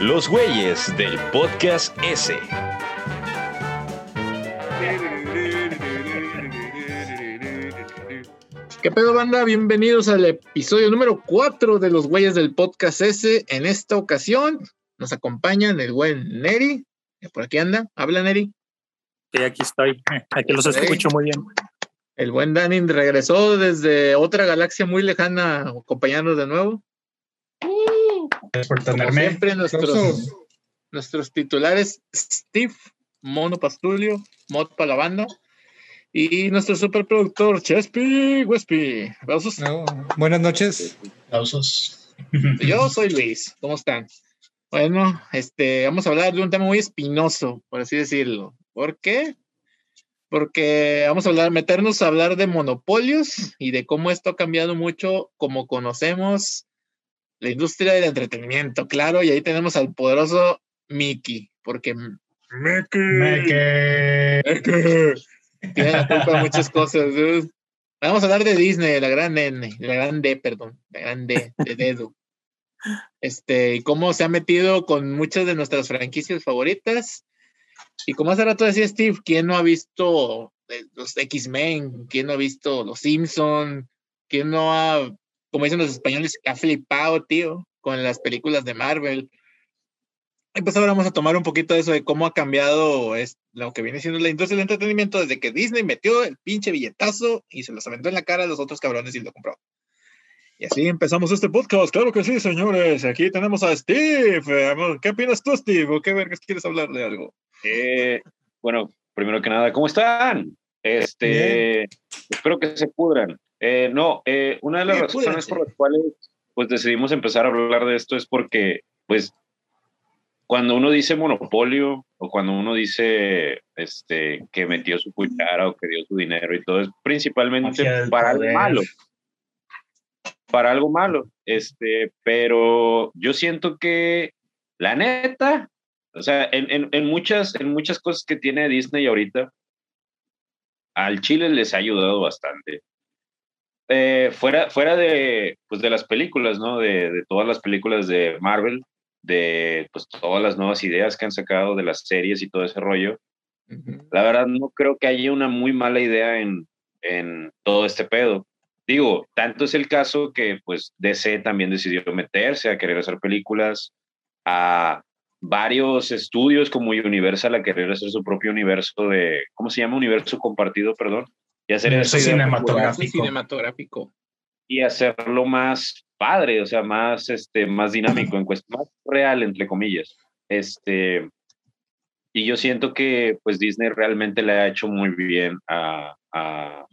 Los güeyes del podcast S. ¿Qué pedo, banda? Bienvenidos al episodio número 4 de Los güeyes del podcast S. En esta ocasión nos acompañan el buen Neri. que Por aquí anda. Habla, Neri. Sí, aquí estoy. Aquí los escucho muy bien. El buen Dani regresó desde otra galaxia muy lejana, acompañándonos de nuevo. Gracias por Como tenerme. siempre, nuestros, nuestros titulares, Steve, Mono Pastulio, Mod para la banda, y nuestro superproductor, Chespi Wespi. Aplausos. No, buenas noches. Aplausos. Yo soy Luis, ¿cómo están? Bueno, este, vamos a hablar de un tema muy espinoso, por así decirlo. ¿Por qué? Porque vamos a hablar, meternos a hablar de monopolios y de cómo esto ha cambiado mucho como conocemos la industria del entretenimiento, claro, y ahí tenemos al poderoso Mickey, porque Mickey, que- Mickey tiene la culpa de muchas cosas. dude. Vamos a hablar de Disney, de la gran N, de la gran D, perdón, la gran D, de dedo. Este, y cómo se ha metido con muchas de nuestras franquicias favoritas. Y como hace rato decía Steve, ¿quién no ha visto eh, los X-Men? ¿Quién no ha visto los Simpson? ¿Quién no ha, como dicen los españoles, ha flipado, tío, con las películas de Marvel? Y pues ahora vamos a tomar un poquito de eso de cómo ha cambiado es, lo que viene siendo la industria del entretenimiento desde que Disney metió el pinche billetazo y se los aventó en la cara a los otros cabrones y lo compró. Y así empezamos este podcast. Claro que sí, señores. Aquí tenemos a Steve. ¿Qué opinas tú, Steve? ¿O qué vergas quieres hablar de algo? Eh, bueno, primero que nada, ¿cómo están? Este, espero que se pudran. Eh, no, eh, una de las Sí, razones púdranse. por las cuales pues decidimos empezar a hablar de esto es porque, pues, cuando uno dice monopolio o cuando uno dice este, que metió su cuchara o que dio su dinero y todo, es principalmente para algo malo. Para algo malo. Este, pero yo siento que, la neta, o sea, en, en, en muchas, en muchas cosas que tiene Disney ahorita, al Chile les ha ayudado bastante. Eh, fuera, fuera de, pues, de las películas, ¿no? De, de todas las películas de Marvel, de pues, todas las nuevas ideas que han sacado de las series y todo ese rollo. La verdad, no creo que haya una muy mala idea en, en todo este pedo. Digo, tanto es el caso que pues DC también decidió meterse a querer hacer películas, a varios estudios como Universal a querer hacer su propio universo de, ¿cómo se llama? Universo compartido, perdón. Y hacer idea cinematográfico. Cinematográfico. y hacerlo más padre, o sea, más, este, más dinámico, en cuestión, más real, entre comillas. Este, y yo siento que pues Disney realmente le ha hecho muy bien a, a,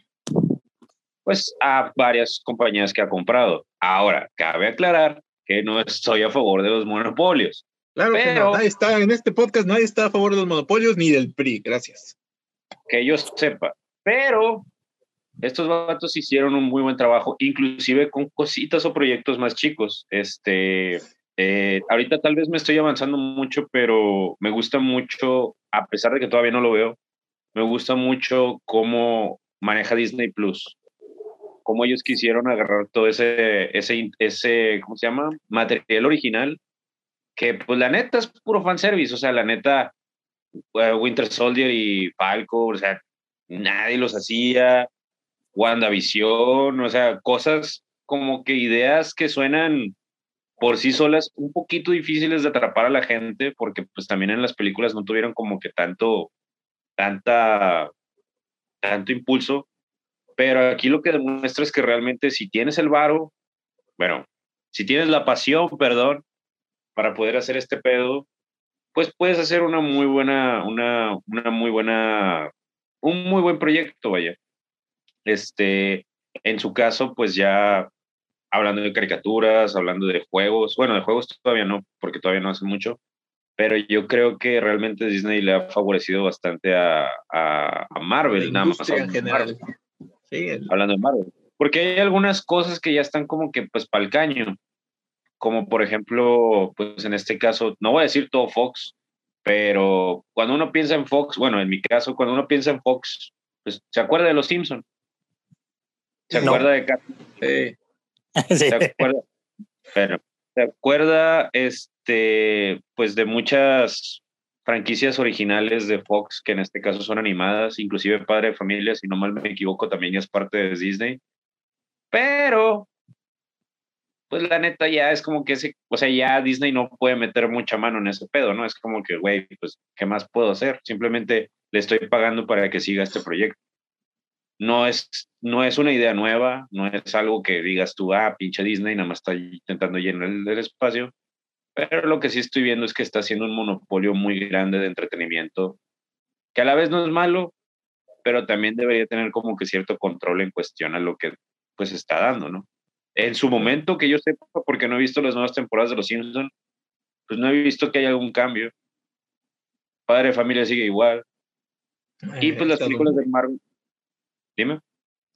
pues, a varias compañías que ha comprado. Ahora, cabe aclarar que no estoy a favor de los monopolios. Claro que Pero- no. Nadie está, en este podcast nadie está a favor de los monopolios ni del PRI. Gracias. que yo sepa. Pero estos vatos hicieron un muy buen trabajo, inclusive con cositas o proyectos más chicos. Este, eh, ahorita tal vez me estoy avanzando mucho, pero me gusta mucho, a pesar de que todavía no lo veo, me gusta mucho cómo maneja Disney Plus. Cómo ellos quisieron agarrar todo ese, ese, ese, ¿cómo se llama? Material original, que pues la neta es puro fanservice, o sea, la neta, eh, Winter Soldier y Falcon, o sea, nadie los hacía, WandaVision, o sea, cosas como que ideas que suenan por sí solas un poquito difíciles de atrapar a la gente, porque pues también en las películas no tuvieron como que tanto, tanta, tanto impulso, pero aquí lo que demuestra es que realmente si tienes el varo, bueno, si tienes la pasión, perdón, para poder hacer este pedo, pues puedes hacer una muy buena, una, una muy buena, un muy buen proyecto, vaya. Este, en su caso, pues ya hablando de caricaturas, hablando de juegos, bueno, de juegos todavía no, porque todavía no hace mucho, pero yo creo que realmente Disney le ha favorecido bastante a, a, a Marvel, nada más. en general. Marvel, Sí, el- hablando de Marvel. Porque hay algunas cosas que ya están como que pues para el caño, como por ejemplo, pues en este caso, no voy a decir todo Fox, pero cuando uno piensa en Fox, bueno, en mi caso, cuando uno piensa en Fox, pues se acuerda de los Simpson. Se No. acuerda de Cat- sí. Sí. ¿Se acuerda? Pero se acuerda, este, pues de muchas franquicias originales de Fox, que en este caso son animadas, inclusive Padre de Familia, si no mal me equivoco, también es parte de Disney. Pero, pues la neta ya es como que ese, o sea, ya Disney no puede meter mucha mano en ese pedo, ¿no? Es como que, güey, pues, ¿qué más puedo hacer? Simplemente le estoy pagando para que siga este proyecto. No es, no es una idea nueva, no es algo que digas tú, ah, pinche Disney, nada más está intentando llenar el, el espacio. Pero lo que sí estoy viendo es que está haciendo un monopolio muy grande de entretenimiento, que a la vez no es malo, pero también debería tener como que cierto control en cuestión a lo que pues está dando, ¿no? En su momento, que yo sepa, porque no he visto las nuevas temporadas de Los Simpsons, pues no he visto que haya algún cambio. Padre de Familia sigue igual. Y Eh, pues las películas Dumbo. de Marvel. Dime.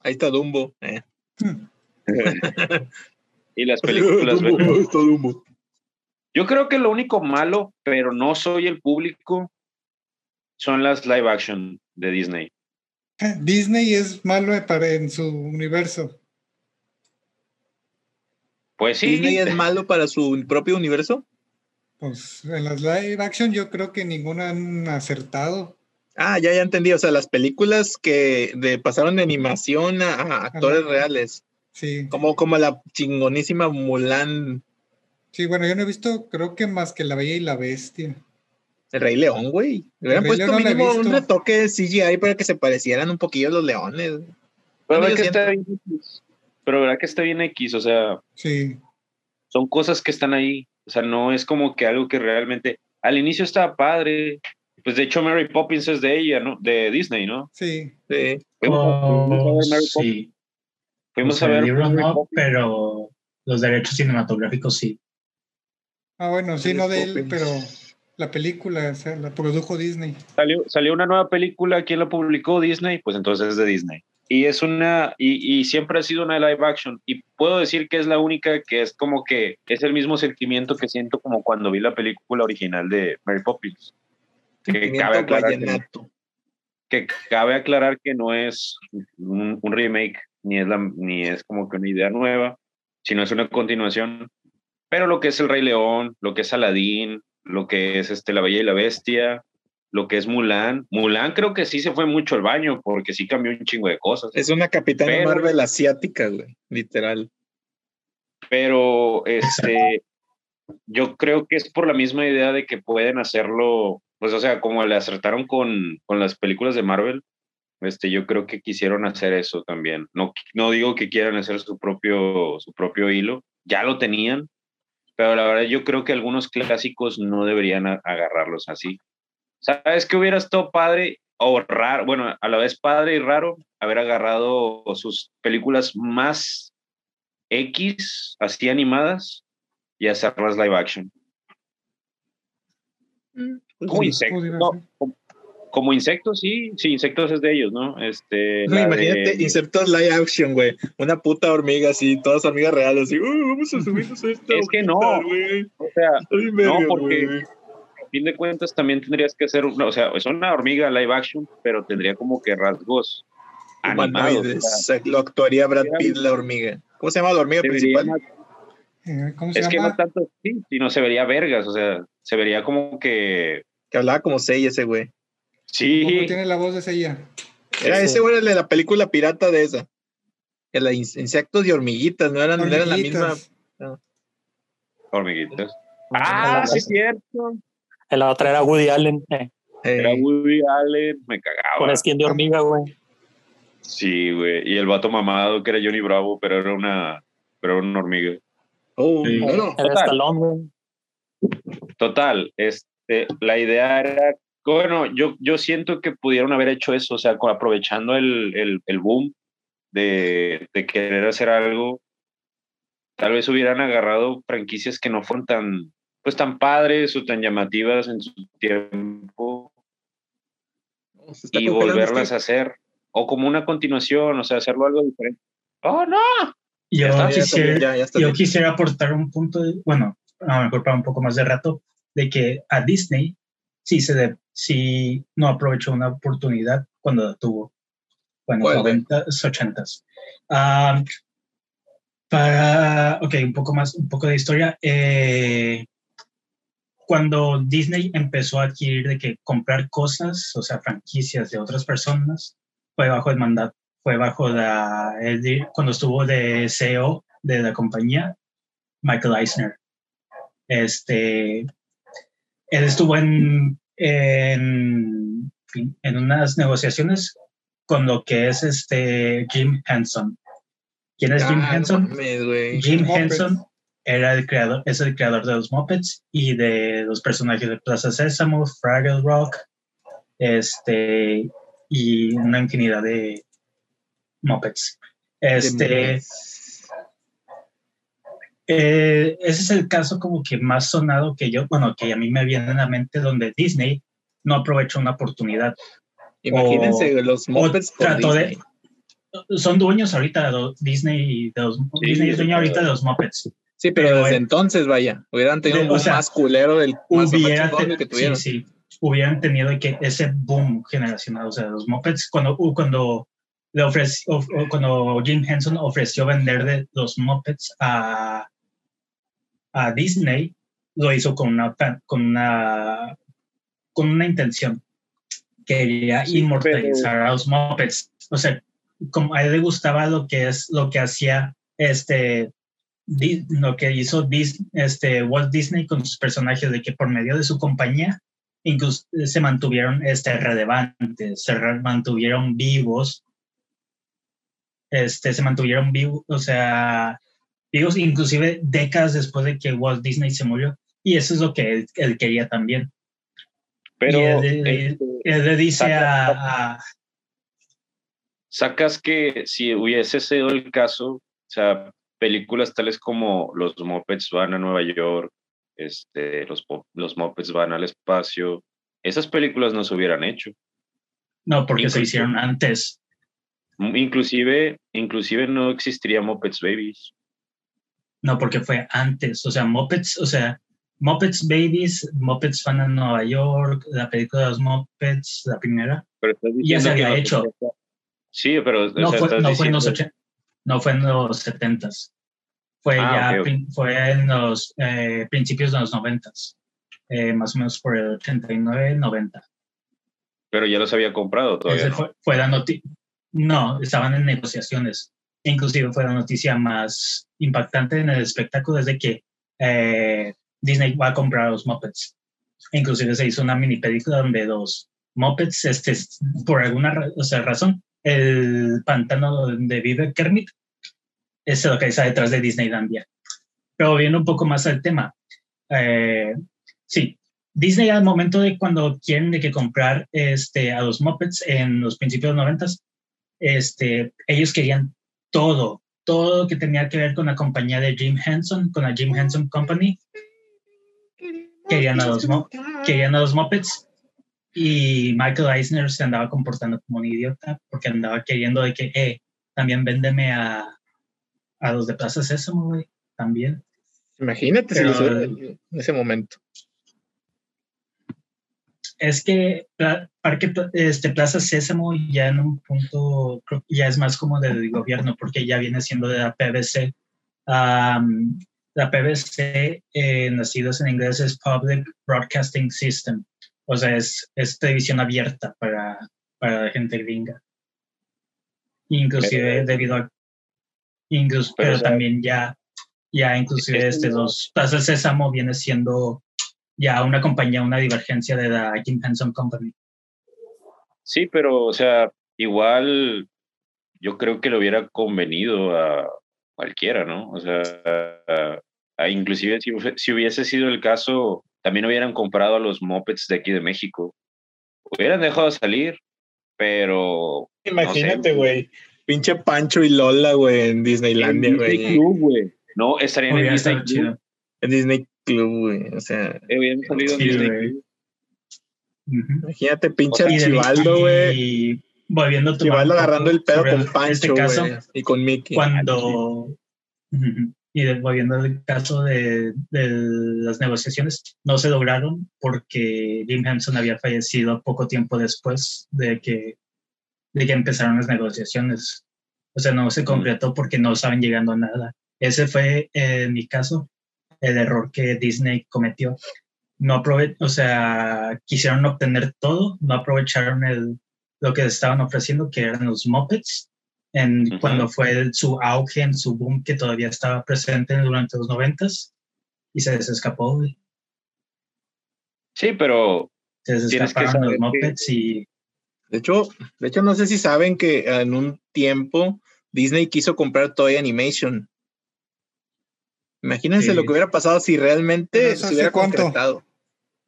Ahí está Dumbo. eh. y las películas. Dumbo, ahí está Dumbo. Yo creo que lo único malo, pero no soy el público, son las live action de Disney. Disney es malo para en su universo. Pues sí, ¿Disney es malo para su propio universo? Pues en las live action yo creo que ninguna han acertado. Ah, ya, ya entendí. O sea, las películas que de, pasaron de animación a, a actores Ajá. reales. Sí. Como, como la chingonísima Mulan, Sí, bueno, yo no he visto, creo que más que La Bella y la Bestia. el Rey León, güey. Le hubieran puesto no mínimo un retoque de CGI para que se parecieran un poquillo a los leones. pero Bueno, yo que está bien. Pero verdad que está bien X, o sea, Sí. son cosas que están ahí. O sea, no es como que algo que realmente. Al inicio estaba padre. Pues de hecho, Mary Poppins es de ella, ¿no? De Disney, ¿no? Sí. Sí. Fuimos a- fuimos a ver Mary Poppins. sí. Fuimos O sea, a ver el libro Mary no, Poppins. pero los derechos cinematográficos sí. Ah, bueno, sí, Mary no de él, Poppins. pero la película, o sea, la produjo Disney. Salió, salió una nueva película, ¿quién la publicó? Disney, pues entonces es de Disney. Y es una, y, y siempre ha sido una live action. Y puedo decir que es la única que es como que es el mismo sentimiento que siento como cuando vi la película original de Mary Poppins. Que cabe, aclarar que, cabe aclarar que no es un, un remake, ni es, la, ni es como que una idea nueva, sino es una continuación. Pero lo que es El Rey León, lo que es Aladdin, lo que es este, La Bella y la Bestia, lo que es Mulan. Mulan creo que sí se fue mucho al baño porque sí cambió un chingo de cosas. Es una capitana Pero- Marvel asiática, güey. Literal. Pero este, yo creo que es por la misma idea de que pueden hacerlo, pues o sea, como le acertaron con, con las películas de Marvel, este, yo creo que quisieron hacer eso también. No, no digo que quieran hacer su propio, su propio hilo, ya lo tenían, pero la verdad yo creo que algunos clásicos no deberían agarrarlos así. ¿Sabes qué hubiera estado padre o raro? Bueno, a la vez padre y raro haber agarrado sus películas más X, así animadas, y hacerlas live action. Pues Como insectos, no, como, como insectos, sí, sí, insectos es de ellos, ¿no? Este, No, imagínate, de- insectos live action, güey. Una puta hormiga así, todas hormigas reales, así. "Uh, vamos a subirnos a esta Es que no. o sea, No, porque-. A fin de cuentas también tendrías que hacer, una, o sea, es una hormiga live action, pero tendría como que rasgos animados. Lo actuaría Brad Pitt, la hormiga. ¿Cómo se llama la hormiga principal? Eh, ¿Cómo se es que no tanto sí, sino se vería vergas, o sea, se vería como que Que hablaba como Sei ese güey. ¿Cómo sí, tiene la voz de ella? Era ese güey de la película pirata de esa. Que la in- insectos y hormiguitas, no eran, no eran la misma. Hormiguitas. hormiguitas. Ah, sí, es cierto. La otra era Woody Allen, eh, Era Woody Allen, me cagaba. con skin de hormiga, güey. Sí, güey. Y el vato mamado que era Johnny Bravo, pero era una, pero era una hormiga. oh, Sí. bueno. Era Total. Stallone, güey. Total, este, la idea era, bueno, yo, yo siento que pudieron haber hecho eso, o sea, con- aprovechando el, el, el boom de, de querer hacer algo, tal vez hubieran agarrado franquicias que no fueron tan, pues tan padres o tan llamativas en su tiempo y volverlas este- a hacer, o como una continuación, o sea, hacerlo algo diferente. ¡Oh, no! Yo, está, Ya, ya está quisiera, bien, ya, ya está yo quisiera aportar un punto, de- bueno, a lo mejor para un poco más de rato, de que a Disney sí se de, sí no aprovechó una oportunidad cuando la tuvo. Bueno, ¿Cuál, güey? 90s, 80s. Ah, Para, ok, un poco más, un poco de historia. Eh, cuando Disney empezó a adquirir de que comprar cosas, o sea, franquicias de otras personas, fue bajo el mandato, fue bajo la, cuando estuvo de CEO de la compañía, Michael Eisner. Este, él estuvo en, en, en unas negociaciones con lo que es este Jim Henson. ¿Quién es Jim Ah, Henson? mames, güey. Jim. Henson era el creador, es el creador de los Muppets y de los personajes de Plaza Sésamo, Fraggle Rock, este, y una infinidad de Muppets. Este, eh, ese es el caso como que más sonado que yo, bueno, que a mí me viene a la mente donde Disney no aprovechó una oportunidad. Imagínense los O Muppets trató de- Disney. son dueños ahorita de los- Disney, de los, Disney es dueño ahorita de los Muppets. Sí, pero pero, desde eh, entonces, vaya, hubieran tenido de- un boom sea, más culero del más hubiera que tuvieron. sí, sí, hubieran tenido que ese boom generacional, o sea, los Muppets, cuando, uh, cuando, le ofreció, cuando Jim Henson ofreció vender de los Muppets a, a Disney, lo hizo con una, con una, con una intención. Quería Sí, inmortalizar a los Muppets. O sea, como a él le gustaba lo que es lo que hacía este lo que hizo este, Walt Disney con sus personajes, de que por medio de su compañía incluso se mantuvieron este, relevantes, se mantuvieron vivos, este, se mantuvieron vivos, o sea, vivos inclusive décadas después de que Walt Disney se murió. Y eso es lo que él, él quería también. Pero Y él- él- Él le dice Saca- a, a- sacas que si hubiese sido el caso, o sea, películas tales como Los Muppets van a Nueva York, este, los, los Muppets van al espacio, esas películas no se hubieran hecho. no, porque se hicieron antes. Inclusive, inclusive no existiría Muppets Babies. No, porque fue antes. O sea, Muppets, o sea, Muppets Babies, Muppets Fan en Nueva York, la película de los Muppets, la primera. Pero Ya se había hecho. Sí, pero No, sea, fue, estás no fue en los diciendo- 80, no fue en los 70s. Fue Ah, ya, ok, ok. prin- fue en los eh, principios de los 90s. eh, más o menos por el 89, 90. pero ya los había comprado todavía. ¿no? fue, fue la. No, estaban en negociaciones. Inclusive fue la noticia más impactante en el espectáculo desde que eh, Disney va a comprar los Muppets. Inclusive se hizo una mini película donde los Muppets, este, por alguna ra- o sea, razón, el pantano donde vive Kermit es lo que está detrás de Disneylandia. Pero viendo un poco más al tema, eh, sí, Disney al momento de cuando quieren de que comprar este, a los Muppets en los principios de los noventas, este, ellos querían todo, todo lo que tenía que ver con la compañía de Jim Henson, con la Jim Henson Company, querían a los, querían a los Muppets y Michael Eisner se andaba comportando como un idiota porque andaba queriendo de que, eh, también véndeme a, a los de Plaza Sésamo, güey, también. Imagínate si Pero- en ese momento. es que Parque este, Plaza Sésamo ya en un punto creo que ya es más como del gobierno porque ya viene siendo de la PBC. La PBC, eh, nacidos en inglés, es Public Broadcasting System. O sea, es, es televisión abierta para, para la gente gringa. Inclusive Pero- debido a... inclus- Pero, también ya, ya inclusive es este, los Plaza Sésamo viene siendo ya una compañía, una divergencia de la Jim Henson Company. Sí, pero, o sea, igual yo creo que le hubiera convenido a cualquiera, ¿no? O sea, a- a- inclusive si, si hubiese sido el caso, también hubieran comprado a los Muppets de aquí de México. Hubieran dejado salir, pero... Imagínate, sé. güey. Pinche Pancho y Lola, güey, en Disneylandia, En Disney güey. Club, güey. No, estarían en Disney Club. chido. En Disney Club, güey. O sea, Eh, hubieran salido en Disney güey. Club. Imagínate, pinche O sea, Archibaldo, güey. Y volviendo a Archibaldo poco agarrando el pedo con este Pancho, güey. Y con Mickey. cuando Ujú. Y volviendo al caso de, de las negociaciones no se lograron porque Jim Henson había fallecido poco tiempo después de que de que empezaron las negociaciones. O sea no se concretó porque no estaban llegando a nada. Ese fue, eh, en mi caso, el error que Disney cometió. No aprove o sea, quisieron obtener todo, no aprovecharon el, lo que estaban ofreciendo, que eran los Muppets, en, cuando fue su auge, en su boom que todavía estaba presente durante los noventas, y se les escapó. Sí, pero se les escaparon los Muppets y... De hecho, de hecho, no sé si saben que en un tiempo Disney quiso comprar Toy Animation Imagínense lo que hubiera pasado si realmente se hubiera concretado.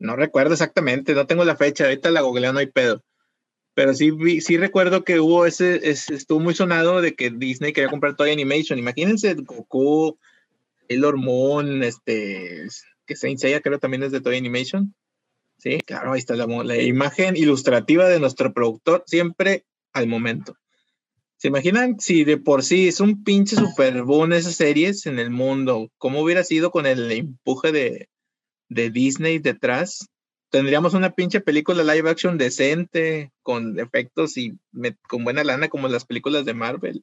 No recuerdo exactamente, no tengo la fecha, ahorita la googleo, no hay pedo. Pero sí, sí recuerdo que hubo ese, estuvo muy sonado de que Disney quería comprar Toy Animation. Imagínense Goku, el Moon, este, que Saint Seiya creo también es de Toy Animation. Sí, claro, ahí está la, la imagen ilustrativa de nuestro productor, siempre al momento. ¿Se imaginan si de por sí es un pinche super boom esas series en el mundo? ¿Cómo hubiera sido con el empuje de, de Disney detrás? Tendríamos una pinche película live action decente, con efectos y con buena lana como las películas de Marvel.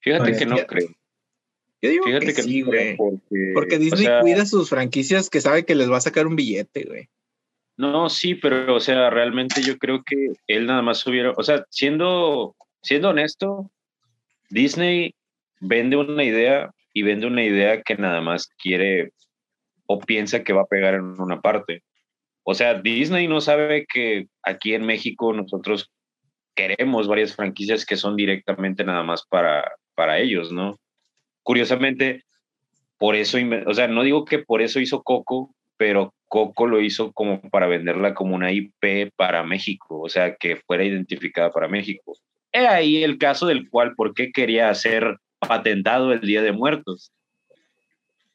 Fíjate que no creo. Yo digo Fíjate que, sí, güey. Porque, Disney cuida sus franquicias que sabe que les va a sacar un billete, güey. No, sí, pero, o sea, realmente yo creo que él nada más hubiera, o sea, siendo siendo honesto, Disney vende una idea y vende una idea que nada más quiere o piensa que va a pegar en una parte. O sea, Disney no sabe que aquí en México nosotros queremos varias franquicias que son directamente nada más para, para ellos, ¿no? Curiosamente, por eso, o sea, no digo que por eso hizo Coco, pero Coco lo hizo como para venderla como una IP para México, o sea, que fuera identificada para México. He ahí el caso del cual, ¿por qué quería hacer patentado el Día de Muertos?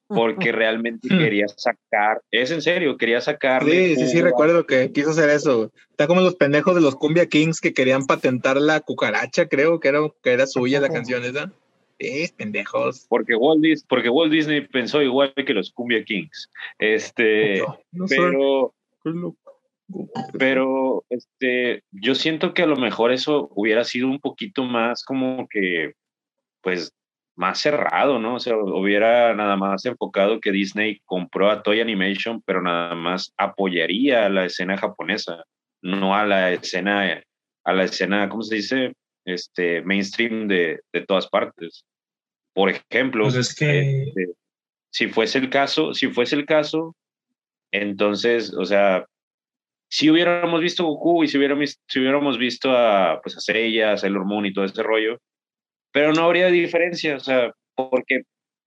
Porque realmente hmm. quería sacar, es en serio, quería sacar. Sí, sí, sí, recuerdo que quiso hacer eso. Está como los pendejos de los Cumbia Kings que querían patentar la cucaracha, creo que era, que era suya la canción esa. Sí, pendejos. Porque Walt, Disney, porque Walt Disney pensó igual que los Cumbia Kings. Este, pero, pero este, yo siento que a lo mejor eso hubiera sido un poquito más como que, pues, más cerrado, ¿no? O sea, hubiera nada más enfocado que Disney compró a Toy Animation, pero nada más apoyaría a la escena japonesa, no a la escena, a la escena, ¿cómo se dice? Este, mainstream de, de todas partes. Por ejemplo, pues es que... Este, si fuese el caso, si fuese el caso, entonces, o sea, si hubiéramos visto Goku y si hubiéramos, si hubiéramos visto a, pues, a Seiya, a Sailor Moon y todo ese rollo, pero no habría diferencia, o sea, porque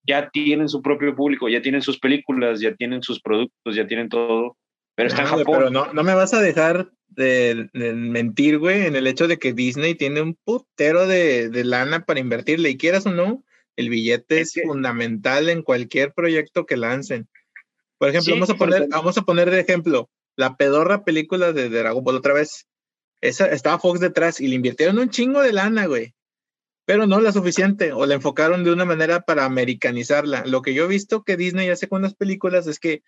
ya tienen su propio público, ya tienen sus películas, ya tienen sus productos, ya tienen todo, pero está en Japón. Pero no, no me vas a dejar de, mentir, güey, en el hecho de que Disney tiene un putero de, de lana para invertirle, y quieras o no, el billete es, fundamental en cualquier proyecto que lancen. Por ejemplo, vamos, a poner, vamos a poner de ejemplo la pedorra película de Dragon Ball otra vez. Esa, estaba Fox detrás y le invirtieron un chingo de lana, güey. Pero no la suficiente, o la enfocaron de una manera para americanizarla. Lo que yo he visto que Disney hace con las películas es que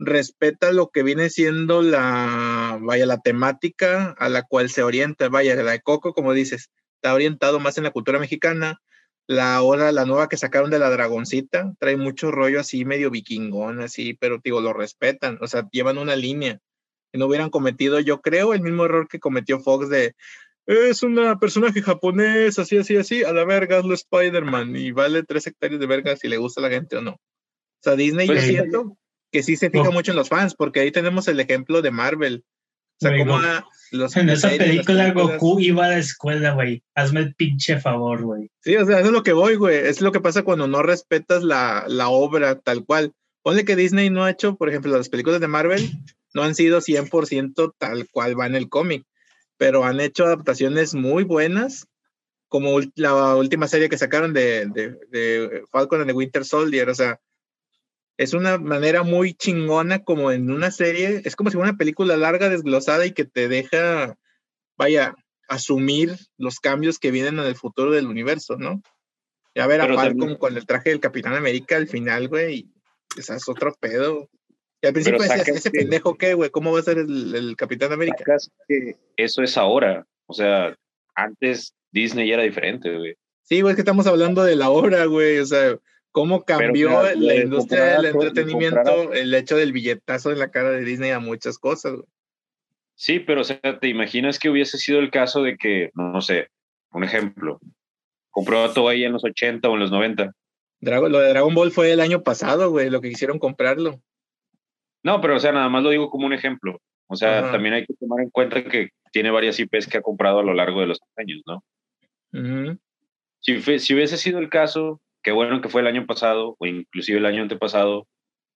respeta lo que viene siendo la, vaya, la temática a la cual se orienta. Vaya, la de Coco, como dices, está orientado más en la cultura mexicana, la hora, la nueva que sacaron de la dragoncita, trae mucho rollo así, medio vikingón, así, pero digo, lo respetan, o sea, llevan una línea. No hubieran cometido, yo creo, el mismo error que cometió Fox de es una personaje japonés, así, así, así, a la verga, es lo Spider-Man y vale tres hectáreas de verga si le gusta a la gente o no. O sea, Disney yo pues siento que sí se fija mucho en los fans, porque ahí tenemos el ejemplo de Marvel. O sea, como en esa película Goku iba a la escuela, güey. Hazme el pinche favor, güey. Sí, o sea, eso es lo que voy, güey. Es lo que pasa cuando no respetas la, la obra tal cual. Ponle que Disney no ha hecho, por ejemplo, las películas de Marvel no han sido 100% tal cual va en el cómic, pero han hecho adaptaciones muy buenas, como la última serie que sacaron de, de, de Falcon and the Winter Soldier. O sea, es una manera muy chingona como en una serie, es como si fuera una película larga, desglosada y que te deja, vaya, asumir los cambios que vienen en el futuro del universo, ¿no? Ya ver a Falcon con el traje del Capitán América al final, güey, esa es otro pedo. Y al principio decías, ese pendejo qué, güey, ¿cómo va a ser el, Capitán América? Que eso es ahora, o sea, antes Disney ya era diferente, güey. Sí, güey, es que estamos hablando de la obra, güey, o sea, ¿Cómo cambió Pero, claro, la industria del entretenimiento el hecho del billetazo en la cara de Disney a muchas cosas? güey? Sí, pero o sea, ¿te imaginas que hubiese sido el caso de que, no sé, un ejemplo, compró a Toei en los 80 o en los 90? Dragon- lo de Dragon Ball fue el año pasado, güey, lo que quisieron comprarlo. No, pero o sea, nada más lo digo como un ejemplo. O sea, Ajá. también hay que tomar en cuenta que tiene varias IPs que ha comprado a lo largo de los años, ¿no? Ujú. Si, fue- si hubiese sido el caso, qué bueno que fue el año pasado o inclusive el año antepasado,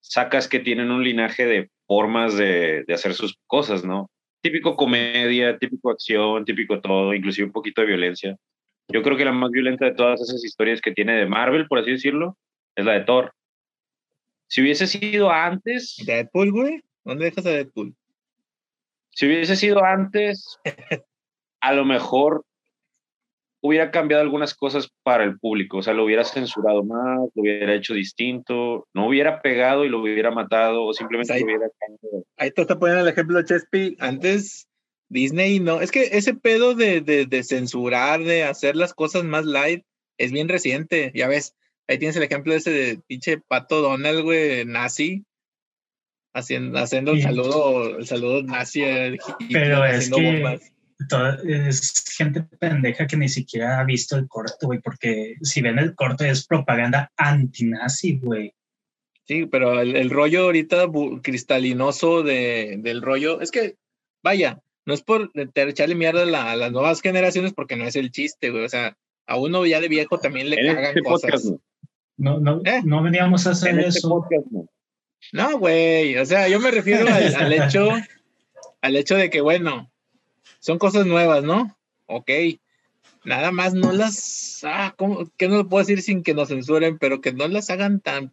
sacas que tienen un linaje de formas de, de hacer sus cosas, ¿no? Típico comedia, típico acción, típico todo, inclusive un poquito de violencia. Yo creo que la más violenta de todas esas historias que tiene de Marvel, por así decirlo, es la de Thor. Si hubiese sido antes, Deadpool, güey. ¿Dónde dejas a Deadpool? si hubiese sido antes, a lo mejor hubiera cambiado algunas cosas para el público, o sea, lo hubiera censurado más, lo hubiera hecho distinto, no hubiera pegado y lo hubiera matado, o simplemente Ahí- lo hubiera cambiado. Ahí te está poniendo el ejemplo Chespi. Antes Disney no. Es que ese pedo de, de, de censurar, de hacer las cosas más light, es bien reciente. Ya ves, ahí tienes el ejemplo ese de pinche pato Donald, güey, nazi. Haciendo, haciendo el saludo, el saludo nazi. Pero es que- bombas. Toda- es gente pendeja que ni siquiera ha visto el corto, güey, porque si ven el corto es propaganda anti-nazi, güey. Sí, pero el, el rollo ahorita cristalinoso de, del rollo, es que, vaya, no es por echarle mierda a, la- a las nuevas generaciones porque no es el chiste, güey. O sea, a uno ya de viejo también le En cagan este cosas. podcast no. No, no, ¿Eh? no veníamos a hacer En este eso. podcast no. No, güey, o sea, yo me refiero al, al hecho, al hecho de que, bueno, son cosas nuevas, ¿no? Ok. Nada más no las, ah, ¿cómo? que no lo puedo decir sin que nos censuren, pero que no las hagan tan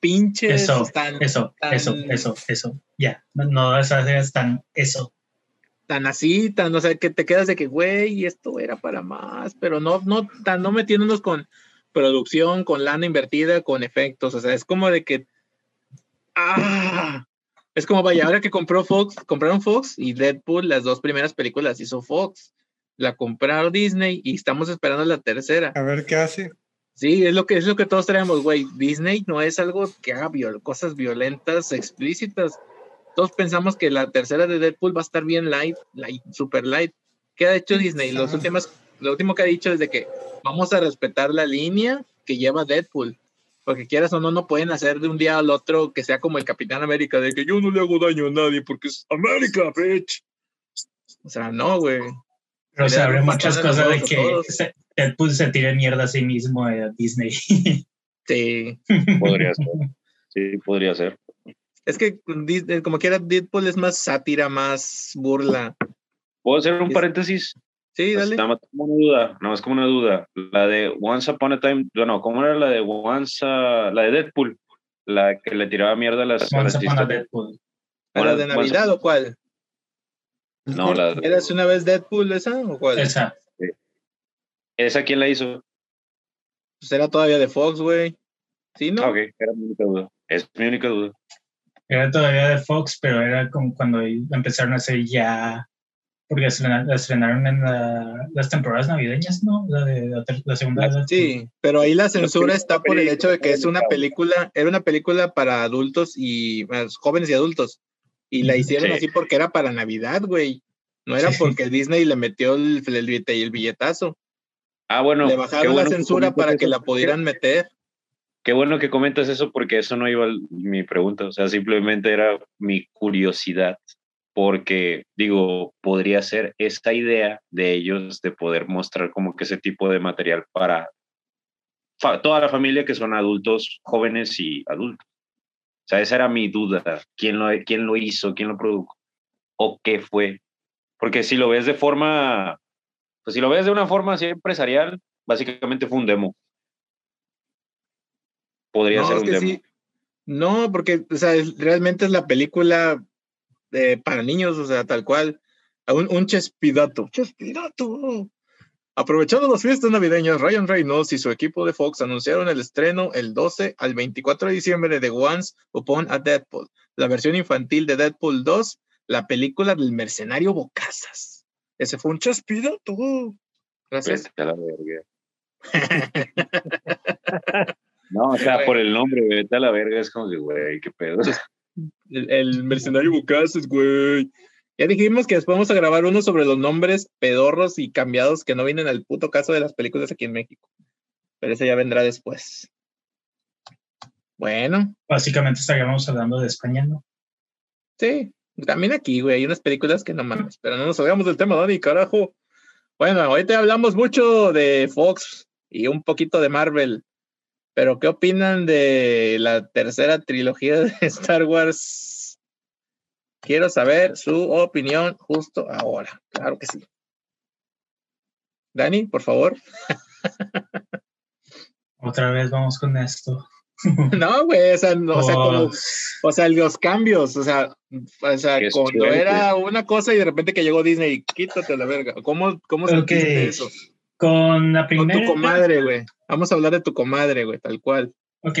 pinches, Eso, tan, Eso, tan- eso, eso, eso. Ya, no, no esas tan eso. tan así, tan, o sea, que te quedas de que, güey, esto era para más, pero no, no, tan, no metiéndonos con producción, con lana invertida, con efectos, o sea, es como de que, ah, es como, vaya, ahora que compró Fox, compraron Fox y Deadpool, las dos primeras películas hizo Fox, la compraron Disney y estamos esperando la tercera. A ver qué hace. Sí, es lo que es lo que todos traemos, güey. Disney no es algo que haga viol- cosas violentas, explícitas. Todos pensamos que la tercera de Deadpool va a estar bien light, light, super light. ¿Qué ha hecho Disney? Los Ah. Lo último que ha dicho es de que vamos a respetar la línea que lleva Deadpool. Porque quieras o no, no pueden hacer de un día al otro que sea como el Capitán América, de que yo no le hago daño a nadie porque es América, bitch. O sea, no, güey. Pero se abren muchas cosas de que se- Deadpool se tire mierda a sí mismo a Disney. Sí. Podría ser. Sí, podría ser. Es que Dis- como quiera, Deadpool es más sátira, más burla. ¿Puedo hacer un Es- paréntesis? Sí, dale. Nada más como una duda, nada más como una duda. La de Once Upon a Time, bueno, ¿cómo era la de Once, a- la de Deadpool? La que le tiraba mierda a las, a Once las Upon a. Deadpool. ¿A la de Navidad o cuál? No, la ¿Eras una vez Deadpool esa o cuál? Esa. ¿Esa quién la hizo? Pues era todavía de Fox, güey. ¿Sí, no? Ok, era mi única duda. Es mi única duda. Era todavía de Fox, pero era como cuando empezaron a hacer ya. Porque estrena- la estrenaron en la- las temporadas navideñas, ¿no? La, de, la, ter- la segunda. de- Sí, pero ahí la censura está por el hecho de que es una película, era una película para adultos y más jóvenes y adultos. Y la hicieron Sí. así porque era para Navidad, güey. No era Sí. porque Disney le metió el, el, el billetazo. Ah, bueno. le qué bajaron bueno la censura para que eso. la pudieran meter. Qué bueno que comentas eso porque eso no iba a mi pregunta. O sea, simplemente era mi curiosidad. Porque, digo, podría ser esta idea de ellos de poder mostrar como que ese tipo de material para toda la familia que son adultos, jóvenes y adultos. O sea, esa era mi duda. ¿Quién lo, quién lo hizo? ¿Quién lo produjo? ¿O qué fue? Porque si lo ves de forma, pues si lo ves de una forma así empresarial, básicamente fue un demo. Podría No, ser un demo. sí. No, porque, o sea, realmente es la película eh, para niños, o sea, tal cual. Un, un chespidato. ¡Chespidato! Aprovechando las fiestas navideñas, Ryan Reynolds y su equipo de Fox anunciaron el estreno el 12 al 24 de diciembre de Once Upon a Deadpool, la versión infantil de Deadpool 2, la película del mercenario Bocazas. Ese fue un chespidato. Gracias. Vete a la verga. No, o sea, por el nombre, vete a la verga, es como que, güey, qué pedo. El, el mercenario Bucases, güey. Ya dijimos que después vamos a grabar uno sobre los nombres pedorros y cambiados que no vienen al puto caso de las películas aquí en México. Pero ese ya vendrá después. Bueno, Básicamente estaríamos hablando de España, ¿no? sí. También aquí, güey, hay unas películas que no mames. Pero no nos salgamos del tema, Dani, carajo. Bueno, ahorita hablamos mucho de Fox y un poquito de Marvel. Pero, ¿qué opinan de la tercera trilogía de Star Wars? Quiero saber su opinión justo ahora. Claro que sí. Dani, por favor. Otra vez vamos con esto. No, güey, o sea, no, o sea, como, Oh, o sea, los cambios, o sea, o sea, Qué cuando era una cosa y de repente que llegó Disney, quítate la verga. ¿Cómo, cómo sentiste Ok. eso? Con la Con primera. tu comadre, güey. Vamos a hablar de tu comadre, güey, tal cual. Ok.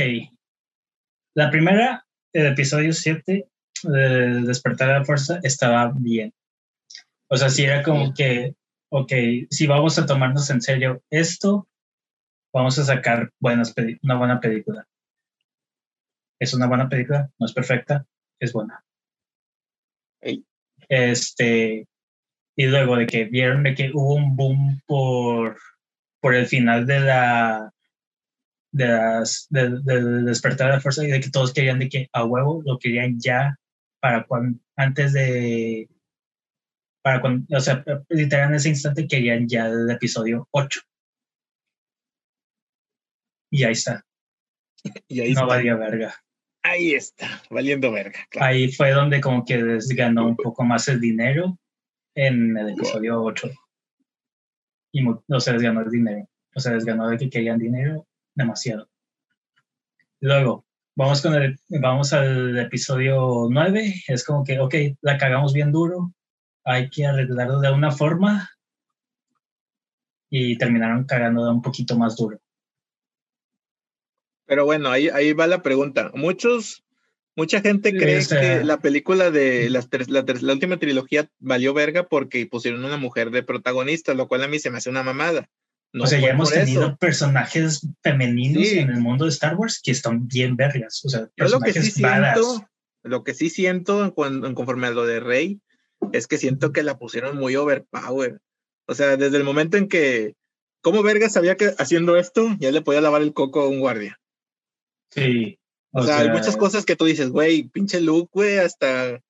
La primera, el episodio 7, de Despertar de la Fuerza, estaba bien. O sea, si era como que, ok, si vamos a tomarnos en serio esto, vamos a sacar buenas una buena película. Es una buena película, no es perfecta, es buena. Este, y luego de que vieron de que hubo un boom por, por el final de la de las de, de- de despertar de la fuerza y de que todos querían de que a huevo lo querían ya para cuando antes de para cuando o sea literal en ese instante querían ya el episodio 8 y ahí está Y ahí no está. valía verga Ahí está, valiendo verga. claro. ahí fue donde como que les ganó un poco más el dinero en el episodio 8 y no se les ganó el dinero. O sea les ganó de que querían dinero demasiado. Luego vamos con el vamos al episodio 9 es como que ok la cagamos bien duro. Hay que arreglarlo de una forma. Y terminaron cagando de un poquito más duro. Pero bueno, ahí, ahí va la pregunta. Muchos, mucha gente cree o sea- que la película de las ter- la, última trilogía valió verga porque pusieron una mujer de protagonista, lo cual a mí se me hace una mamada. No o sea, ya hemos eso. tenido personajes femeninos Sí. en el mundo de Star Wars que están bien vergas. O sea, Yo lo que personajes sí badass. siento, lo que sí siento en, cuan- en conforme a lo de Rey, es que siento que la pusieron muy overpower. O sea, desde el momento en que, ¿cómo verga sabía que haciendo esto ya le podía lavar el coco a un guardia? Sí. O, sea, hay muchas cosas que tú dices, güey, pinche Luke, güey, hasta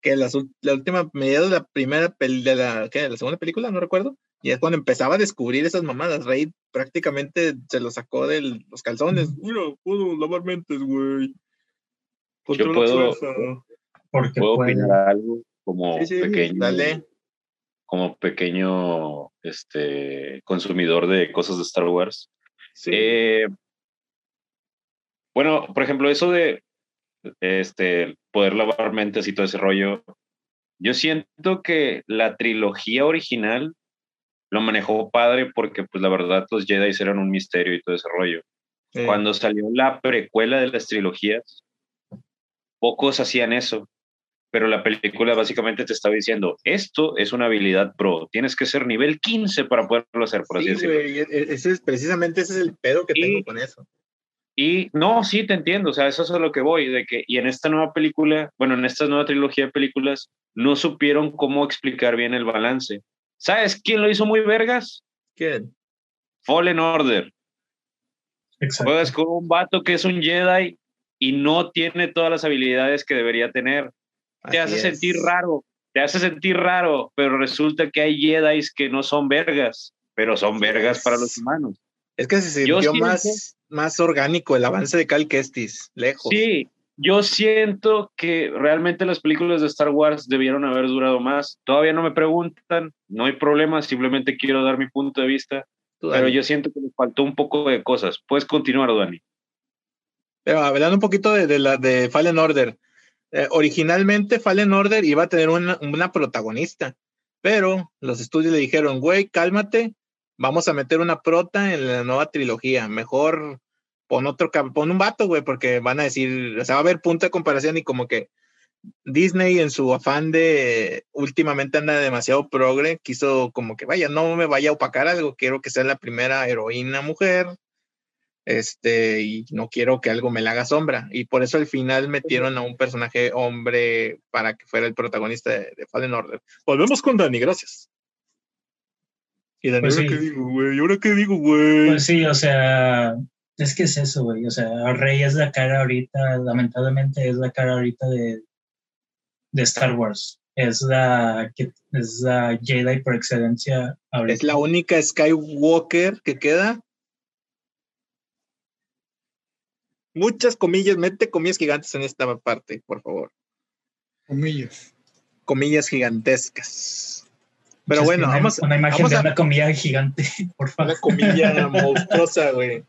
que la última, mediados de la primera, pel- de la, ¿qué? de la segunda película, no recuerdo, y es cuando empezaba a descubrir esas mamadas. Rey prácticamente se lo sacó de los calzones. Mira, puedo lavar mentes, güey. Controla puedo-. Porque ¿Puedo puede. opinar algo como Sí, sí, pequeño? dale. Como pequeño este, consumidor de cosas de Star Wars. Sí. Eh, bueno, por ejemplo, eso de este, poder lavar mentes y todo ese rollo, yo siento que la trilogía original lo manejó padre porque, pues, la verdad, los Jedi eran un misterio y todo ese rollo. Sí. Cuando salió la precuela de las trilogías, pocos hacían eso, pero la película básicamente te estaba diciendo, esto es una habilidad pro, tienes que ser nivel 15 para poderlo hacer, por así Sí, decirlo. güey, e- e- ese es, precisamente ese es el pedo que Y- tengo con eso. Y no, sí, te entiendo, o sea, eso es a lo que voy, de que, y en esta nueva película, bueno, en esta nueva trilogía de películas, no supieron cómo explicar bien el balance. ¿Sabes quién lo hizo muy vergas? ¿Quién? Fallen Order. Exacto. Juegas con un vato que es un Jedi y no tiene todas las habilidades que debería tener. Te hace es. sentir raro, te hace sentir raro, pero resulta que hay Jedi que no son vergas, pero son vergas para los humanos. Es que se sintió siento- más, más orgánico el avance de Cal Kestis, lejos. Sí, yo siento que realmente las películas de Star Wars debieron haber durado más. Todavía no me preguntan, no hay problema, simplemente quiero dar mi punto de vista, Tú pero yo siento que les faltó un poco de cosas. Puedes continuar, Dani. Pero hablando un poquito de, de la de Fallen Order. eh, originalmente Fallen Order iba a tener una, una protagonista, pero los estudios le dijeron, güey, cálmate, vamos a meter una prota en la nueva trilogía. Mejor pon otro, pon un vato, güey, porque van a decir, o sea, va a haber punto de comparación y como que Disney en su afán de últimamente anda demasiado progre, quiso como que vaya, no me vaya a opacar algo, quiero que sea la primera heroína mujer este, y no quiero que algo me le haga sombra. Y por eso al final metieron a un personaje hombre para que fuera el protagonista de, de Fallen Order. Volvemos con Dani, gracias. Y Dani, Pues ¿ahora sí. qué digo, güey? ¿Y ahora qué digo, güey? Pues sí, o sea, es que es eso, güey. O sea, Rey es la cara ahorita, lamentablemente es la cara ahorita de, de Star Wars. Es la, es la Jedi por excelencia ahorita. es la única Skywalker que queda. Muchas comillas, mete comillas gigantes en esta parte, por favor. Comillas. Comillas gigantescas. Pero bueno, tienen vamos, Una imagen vamos de a una comida gigante, por favor. una comilla monstruosa, güey.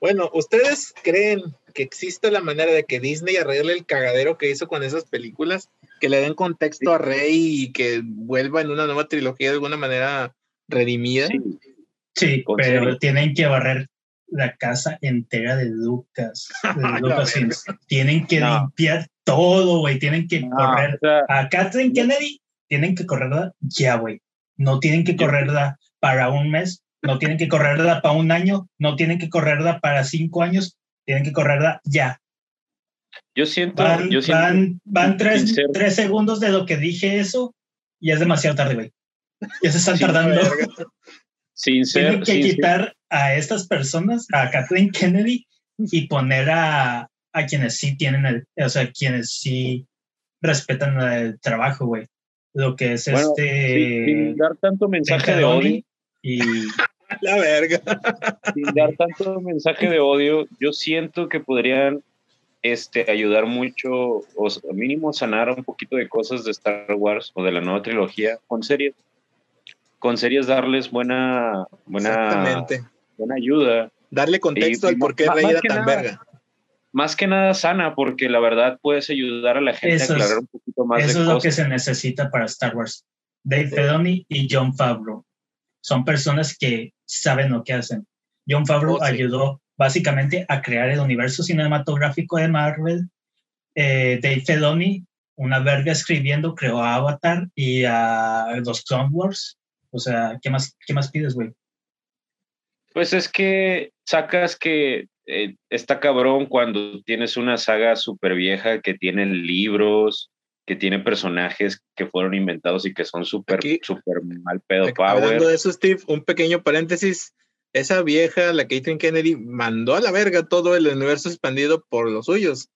Bueno, ¿ustedes creen que existe la manera de que Disney arregle el cagadero que hizo con esas películas? Que le den contexto a Rey y que vuelva en una nueva trilogía de alguna manera redimida. Sí. Sí, pero serio. tienen que barrer la casa entera de Lucas. De Lucasfilms. Tienen que No. limpiar todo, güey. Tienen que No, correr o sea, a Kathleen Kennedy tienen que correrla ya, güey. No tienen que correrla para un mes, no tienen que correrla para un año, no tienen que correrla para cinco años, tienen que correrla ya. yo siento, Van, yo siento, van, van tres, tres segundos de lo que dije eso y es demasiado tarde, güey. Ya se están tardando. sin Tienen que sin ser- quitar a estas personas, a Kathleen Kennedy, y poner a, a quienes sí tienen el, o sea, quienes sí respetan el trabajo, güey. Lo que es Bueno, este. sin, sin dar tanto mensaje de odio, Y La verga. sin dar tanto mensaje de odio, yo siento que podrían este, ayudar mucho, o mínimo sanar un poquito de cosas de Star Wars o de la nueva trilogía con series. Con series darles buena, buena, Exactamente. buena ayuda. Darle contexto Y- al por qué Rey era tan nada, verga. Más que nada sana, porque la verdad puedes ayudar a la gente Eso a aclarar un poquito más eso de es lo que se necesita para Star Wars. Dave Filoni y John Favreau son personas que saben lo que hacen. John Favreau Oh, sí. ayudó básicamente a crear el universo cinematográfico de Marvel. Eh, Dave Filoni, una verga escribiendo, creó a Avatar y a los Clone Wars. O sea, ¿qué más, qué más pides, güey? Pues es que sacas que eh, está cabrón cuando tienes una saga súper vieja que tiene libros, que tiene personajes que fueron inventados y que son súper, Aquí- súper mal pedo Hablando power. de eso, Steve, un pequeño paréntesis. Esa vieja, la Caitlyn Kennedy, mandó a la verga todo el universo expandido por los suyos.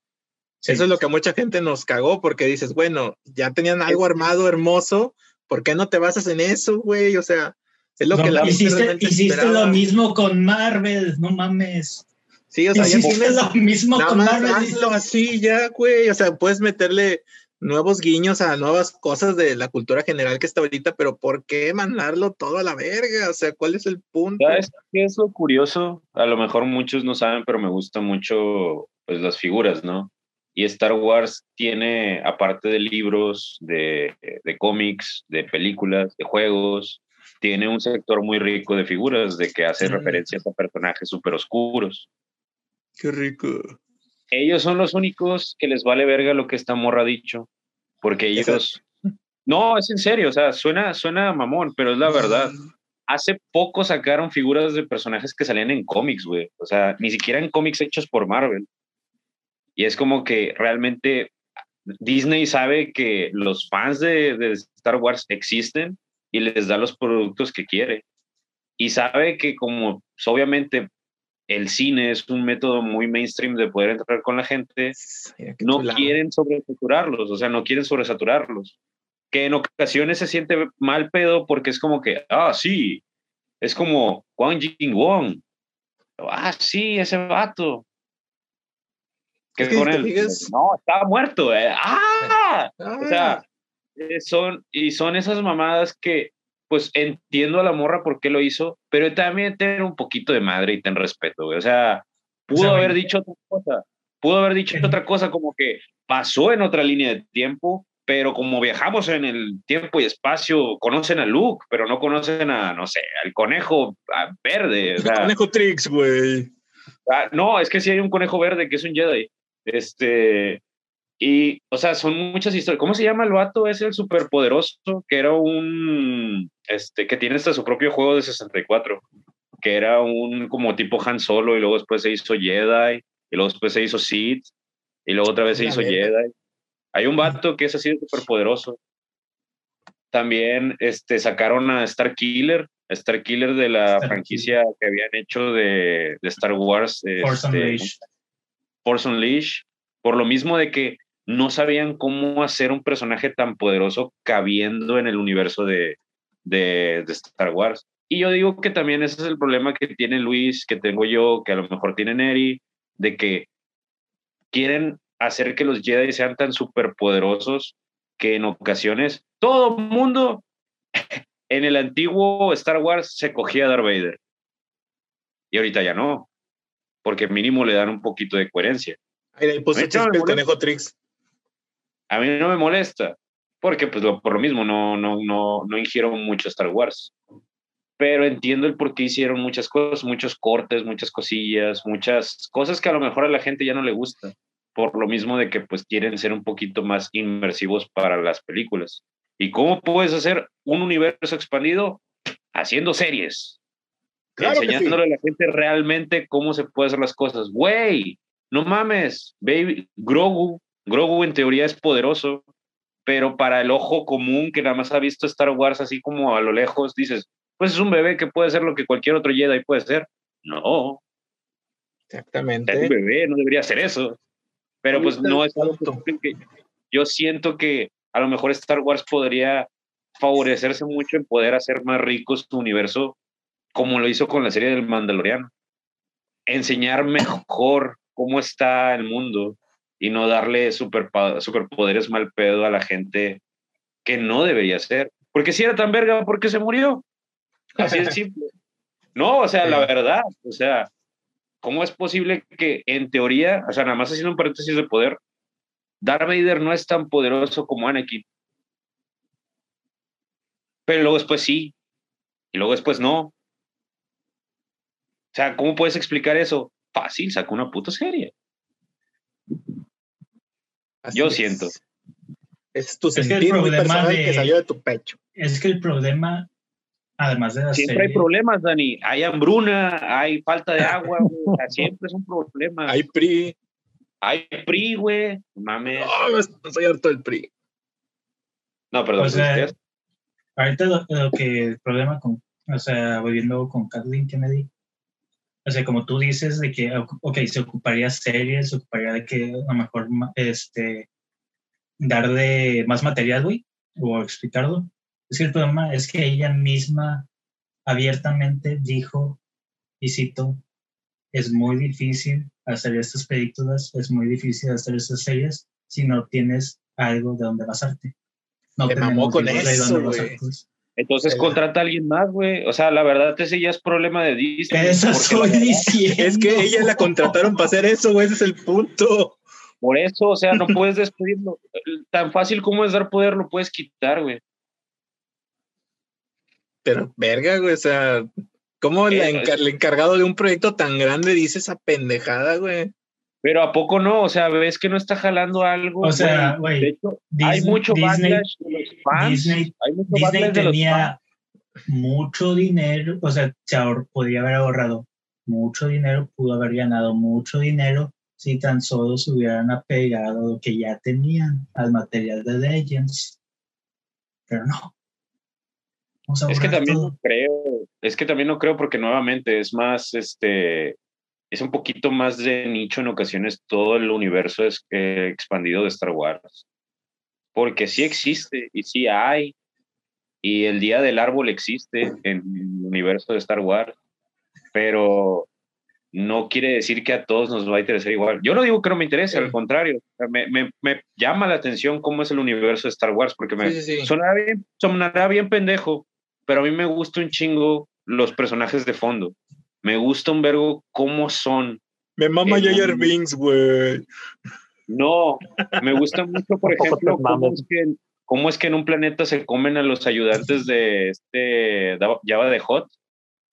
Sí. Eso es lo que mucha gente nos cagó, porque dices, bueno, ya tenían algo armado hermoso, ¿por qué no te basas en eso, güey? O sea, es lo No, que la hiciste hiciste esperaba. lo mismo con Marvel, no mames. Sí, o sea, ya hiciste tienes, lo mismo nada con más Marvel. hazlo así ya, güey. O sea, puedes meterle nuevos guiños a nuevas cosas de la cultura general que está ahorita, pero ¿por qué mandarlo todo a la verga? O sea, ¿cuál es el punto? ¿Sabes qué es lo curioso? A lo mejor muchos no saben, pero me gustan mucho pues, las figuras, ¿no? Y Star Wars tiene, aparte de libros, de, de cómics, de películas, de juegos, tiene un sector muy rico de figuras, de que hace Mm. referencias a personajes súper oscuros. Qué rico. Ellos son los únicos que les vale verga lo que esta morra ha dicho, porque ellos... No, es en serio, o sea, suena, suena mamón, pero es la verdad hace poco sacaron figuras de personajes que salían en cómics, güey. O sea, ni siquiera en cómics hechos por Marvel. Y es como que realmente Disney sabe que los fans de, de Star Wars existen y les da los productos que quiere. Y sabe que como pues, obviamente el cine es un método muy mainstream de poder entrar con la gente, no quieren sobresaturarlos, o sea, no quieren sobresaturarlos. Que en ocasiones se siente mal pedo porque es como que, ah, sí, es como Wang Jing Wong. Ah, sí, ese vato. ¿Qué Es con él? No, estaba muerto. eh. ¡Ah! Ah, O sea, eh, son, y son esas mamadas que, pues entiendo a la morra por qué lo hizo, pero también tener un poquito de madre y ten respeto, güey. O sea, pudo sea, haber dicho otra cosa. Pudo haber dicho otra cosa como que pasó en otra línea de tiempo, pero como viajamos en el tiempo y espacio, conocen a Luke, pero no conocen a, no sé, al conejo verde. o sea, Conejo Trix, güey. Ah, no, es que sí hay un conejo verde que es un Jedi. Este, y, o sea, son muchas historias. ¿Cómo se llama el vato? Es el superpoderoso, que era un, este, que tiene hasta su propio juego de 64, que era un como tipo Han Solo y luego después se hizo Jedi y luego después se hizo Sith y luego otra vez se hizo. Jedi. Hay un vato que es así de súper poderoso. También este, sacaron a Star Killer, Star Killer de la Star franquicia que habían hecho de, de Star Wars. Force este, Unleashed. Force Unleashed, por lo mismo de que no sabían cómo hacer un personaje tan poderoso cabiendo en el universo de, de, de Star Wars. Y yo digo que también ese es el problema que tiene Luis, que tengo yo, que a lo mejor tiene Neri, de que quieren hacer que los Jedi sean tan superpoderosos que en ocasiones todo mundo en el antiguo Star Wars se cogía a Darth Vader. Y ahorita ya no, porque mínimo le dan un poquito de coherencia. Ahí le el boludo. conejo Trix. A mí no me molesta, porque pues lo- por lo mismo no, no, no, no ingiero mucho Star Wars. Pero entiendo el por qué hicieron muchas cosas, muchos cortes, muchas cosillas, muchas cosas que a lo mejor a la gente ya no le gusta, por lo mismo de que pues quieren ser un poquito más inmersivos para las películas. ¿Y cómo puedes hacer un universo expandido? Haciendo series. Claro que sí. enseñándole a la gente realmente cómo se puede hacer las cosas. Güey, no mames, baby, Grogu, Grogu en teoría es poderoso, pero para el ojo común que nada más ha visto Star Wars así como a lo lejos, dices, pues es un bebé que puede ser lo que cualquier otro Jedi puede ser. No, es un Exactamente. bebé, no debería ser eso. Pero pues no es algo que yo siento que a lo mejor Star Wars podría favorecerse mucho en poder hacer más rico su universo como lo hizo con la serie del Mandaloriano. Enseñar mejor cómo está el mundo y no darle superpoderes mal pedo a la gente que no debería ser. Porque si era tan verga, ¿por qué se murió? Así es simple. No, o sea, la verdad, o sea, ¿cómo es posible que en teoría, o sea, nada más haciendo un paréntesis de poder, Darth Vader no es tan poderoso como Anakin? Pero luego después sí, y luego después no. O sea, ¿cómo puedes explicar eso? Fácil, saca una puta serie. Así Yo es. siento. Es tu Es que el sentir muy problema personal de- que salió de tu pecho. Es que el problema, además de la Siempre serie, hay problemas, Dani. Hay hambruna, hay falta de agua, güey. Siempre es un problema. Hay PRI. Hay PRI, güey. Mames. No, estoy harto del PRI. No, perdón. O sea, ¿decías? ahorita lo, lo que el problema con, o sea, volviendo con Kathleen Kennedy, o sea, como tú dices, de que, ok, se ocuparía series, se ocuparía de que a lo mejor, este, darle más material, güey, o explicarlo. Es que el problema es que ella misma abiertamente dijo, y cito, es muy difícil hacer estas películas, es muy difícil hacer estas series si no tienes algo de donde basarte. No Se mamó con eso, güey. Entonces el- contrata a alguien más, güey. O sea, la verdad, ese ya es problema de Disney. Eso porque estoy la verdad- diciendo. Es que ella la contrataron para hacer eso, güey. Ese es el punto. Por eso, o sea, no puedes despedirlo. Tan fácil como es dar poder, lo puedes quitar, güey. Pero, verga, güey. O sea, ¿cómo Eh, encar- el encargado de un proyecto tan grande dice esa pendejada, güey? Pero ¿a poco no? O sea, ves que no está jalando algo. O sea, güey. De hecho, hay Disney- mucho Disney- backlash de los fans. Disney- hay mucho Disney backlash de los fans. tenía mucho dinero, o sea, se podría haber ahorrado mucho dinero, pudo haber ganado mucho dinero si tan solo se hubieran apegado lo que ya tenían al material de Legends. Pero no. Vamos a Es que también todo. no creo, es que también no creo porque nuevamente es más, este, es un poquito más de nicho en ocasiones todo el universo es, eh, expandido de Star Wars. Porque sí existe y sí hay. Y el Día del Árbol existe en el universo de Star Wars. Pero no quiere decir que a todos nos va a interesar igual. Yo no digo que no me interese, Sí. al contrario. Me, me- me llama la atención cómo es el universo de Star Wars porque me, sí. Sonará bien, sonará bien pendejo, pero a mí me gusta un chingo los personajes de fondo. Me gusta un vergo cómo son. Me mama mundo. Binks, güey. No, me gusta mucho, por ejemplo, cómo es, que, cómo es que en un planeta se comen a los ayudantes de este Java de Hot,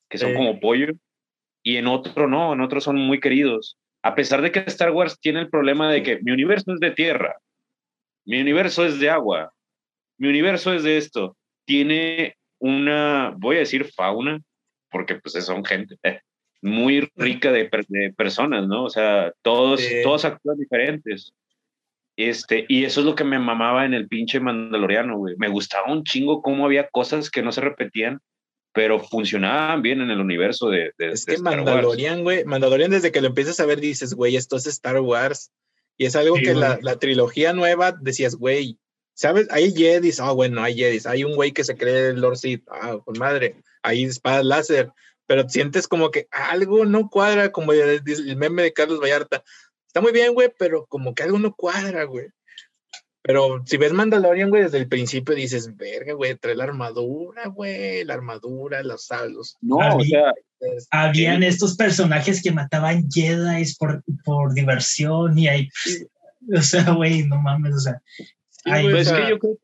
que son como pollo, y en otro no, en otro son muy queridos. A pesar de que Star Wars tiene el problema de que mi universo es de tierra, mi universo es de agua, mi universo es de esto, tiene una, voy a decir fauna, porque pues son gente muy rica de, de personas, ¿no? O sea, todos, todos actúan diferentes. Este, y eso es lo que me mamaba en el pinche Mandaloriano, güey. Me gustaba un chingo cómo había cosas que no se repetían, pero funcionaban bien en el universo de. de es que Mandalorian, güey, Mandalorian desde que lo empiezas a ver dices, güey, esto es Star Wars. Y es algo que la, la, trilogía nueva decías, güey, ¿sabes? Hay Jedis, ah, bueno, hay Jedis. Hay un güey que se cree el Lord Sith, ah, con madre. Hay espadas láser, pero sientes como que algo no cuadra, como el, el meme de Carlos Vallarta Está muy bien, güey, pero como que algo no cuadra, güey. Pero si ves Mandalorian, güey, desde el principio dices, verga, güey, trae la armadura, güey, la armadura, los saldos. No, o sea, habían estos personajes que mataban Jedi por, por diversión y hay, o sea, güey, no mames, o sea. Pues que yo creo,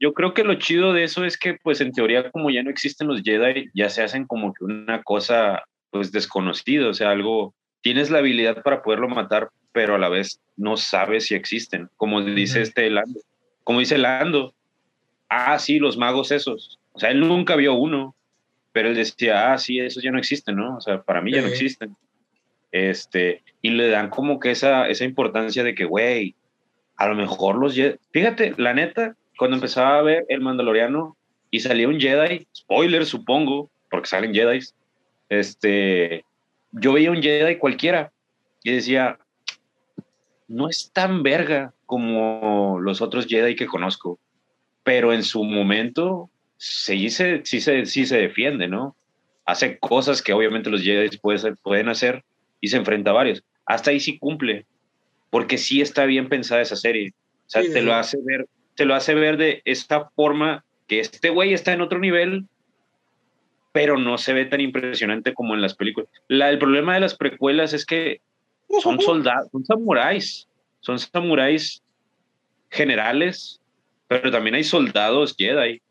yo creo que lo chido de eso es que, pues, en teoría, como ya no existen los Jedi, ya se hacen como que una cosa, pues, desconocida, o sea, algo tienes la habilidad para poderlo matar, pero a la vez no sabes si existen. Como dice este Lando. Como dice Lando. Ah, sí, los magos esos. O sea, él nunca vio uno, pero él decía, ah, sí, esos ya no existen, ¿no? O sea, para mí ya no existen. Este, y le dan como que esa, esa importancia de que, güey, a lo mejor los Jedi. Fíjate, la neta, cuando empezaba a ver el Mandaloriano y salía un Jedi, spoiler supongo, porque salen Jedi, este, yo veía un Jedi cualquiera y decía, no es tan verga como los otros Jedi que conozco, pero en su momento sí se, sí se, sí se defiende, ¿no? Hace cosas que obviamente los Jedi pueden hacer y se enfrenta a varios. Hasta ahí sí cumple, porque sí está bien pensada esa serie. O sea, te lo hace ver, te lo hace ver de esta forma que este güey está en otro nivel pero no se ve tan impresionante como en las películas. el problema de las precuelas es que son soldados, son samuráis, son samuráis generales, pero también hay soldados Jedi.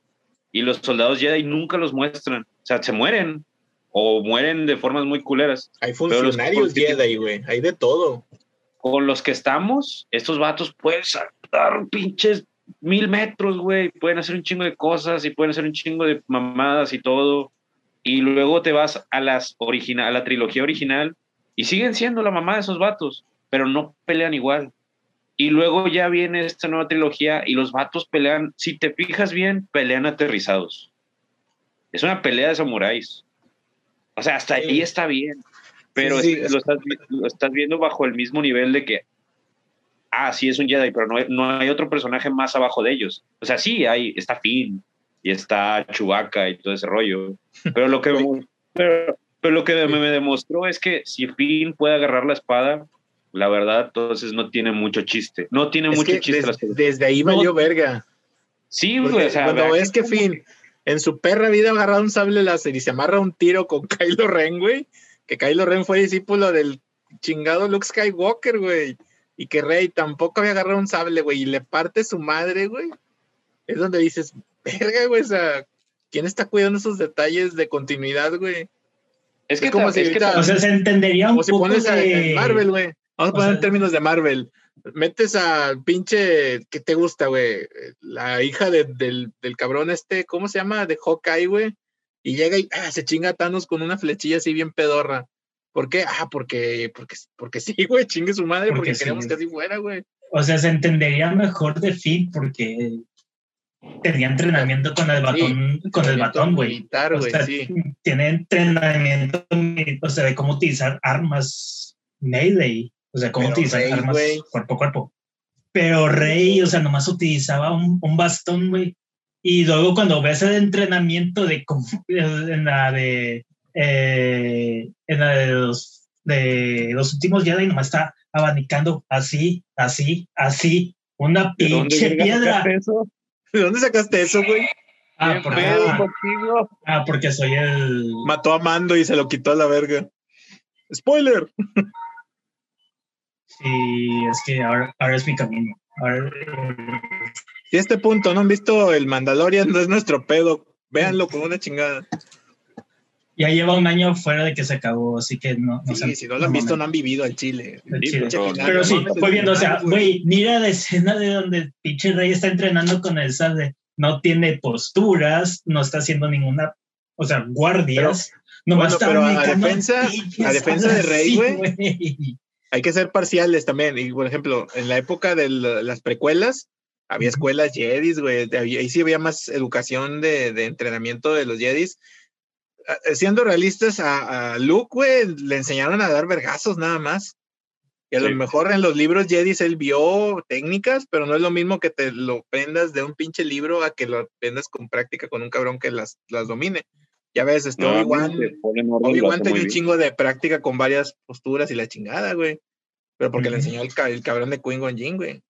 Y los soldados Jedi nunca los muestran. O sea, se mueren o mueren de formas muy culeras. Hay funcionarios Jedi, güey. Hay de todo. Con los que estamos, estos vatos pueden saltar pinches mil metros, güey. Pueden hacer un chingo de cosas y pueden hacer un chingo de mamadas y todo y luego te vas a, las original, a la trilogía original y siguen siendo la mamá de esos vatos, pero no pelean igual. Y luego ya viene esta nueva trilogía y los vatos pelean, si te fijas bien, pelean aterrizados. Es una pelea de samuráis. O sea, hasta ahí está bien, pero lo, estás, lo, estás, viendo bajo el mismo nivel de que, ah, sí es un Jedi, pero no hay, no hay otro personaje más abajo de ellos. O sea, sí, hay, está Finn, y está Chubaca y todo ese rollo. Pero lo que, pero, lo que me, demostró es que si Finn puede agarrar la espada, la verdad, entonces no tiene mucho chiste. No tiene mucho chiste. desde ahí valió verga. Sí, güey. O sea, cuando ves que Finn en su perra vida ha agarrado un sable láser y se amarra un tiro con Kylo Ren, güey, que Kylo Ren fue discípulo del chingado Luke Skywalker, güey, y que Rey tampoco había agarrado un sable, güey, y le parte su madre, güey. Es donde dices, verga, güey, o sea, ¿quién está cuidando esos detalles de continuidad, güey? Es que como si o sea, se entendería un como si pones de... Marvel, güey. Vamos a poner en términos de Marvel. Metes a pinche, ¿qué te gusta, güey? La hija del, del, cabrón este, ¿cómo se llama? De Hawkeye, güey. Y llega y ah, se chinga a Thanos con una flechilla así bien pedorra. ¿Por qué? Ah, porque, porque, porque sí, güey, chingue su madre, porque, queremos que así fuera, güey. O sea, se entendería mejor de Finn porque tenía entrenamiento con el batón, con el batón, güey. Tiene entrenamiento, o sea, de cómo utilizar armas melee, o sea, cómo utilizar armas cuerpo a cuerpo. Pero Rey, o sea, nomás utilizaba un, un bastón, güey. Y luego cuando ves el entrenamiento de en la de eh, en la de los de los últimos Jedi nomás está abanicando así, así, así, una pinche piedra. ¿De dónde sacaste eso, güey? Ah, porque, ah, porque soy el. Mató a Mando y se lo quitó a la verga. ¡Spoiler! Sí, es que ahora, es mi camino. Si a este punto no han visto el Mandalorian, no es nuestro pedo. Véanlo con una chingada. Ya lleva un año fuera de que se acabó, así que no. no sí, si no lo han visto, no han vivido al Chile. pero, sí, fue viendo, o sea, güey, mira la escena de donde pinche Rey está entrenando con el sable. No tiene posturas, no está haciendo ninguna, o sea, guardias. bueno, pero a defensa, a defensa de Rey, güey, hay que ser parciales también. Y por ejemplo, en la época de las precuelas, había escuelas Jedis, güey. Ahí sí había más educación de, de entrenamiento de los Jedis. Siendo realistas, a, a Luke, güey, le enseñaron a dar vergazos nada más. Y a lo mejor en los libros Jedi él vio técnicas, pero no es lo mismo que te lo prendas de un pinche libro a que lo aprendas con práctica con un cabrón que las, las domine. Ya ves, este Obi-Wan Obi tenía un chingo de práctica con varias posturas y la chingada, güey. Pero porque le enseñó el, el, cabrón de Queen Jin, güey.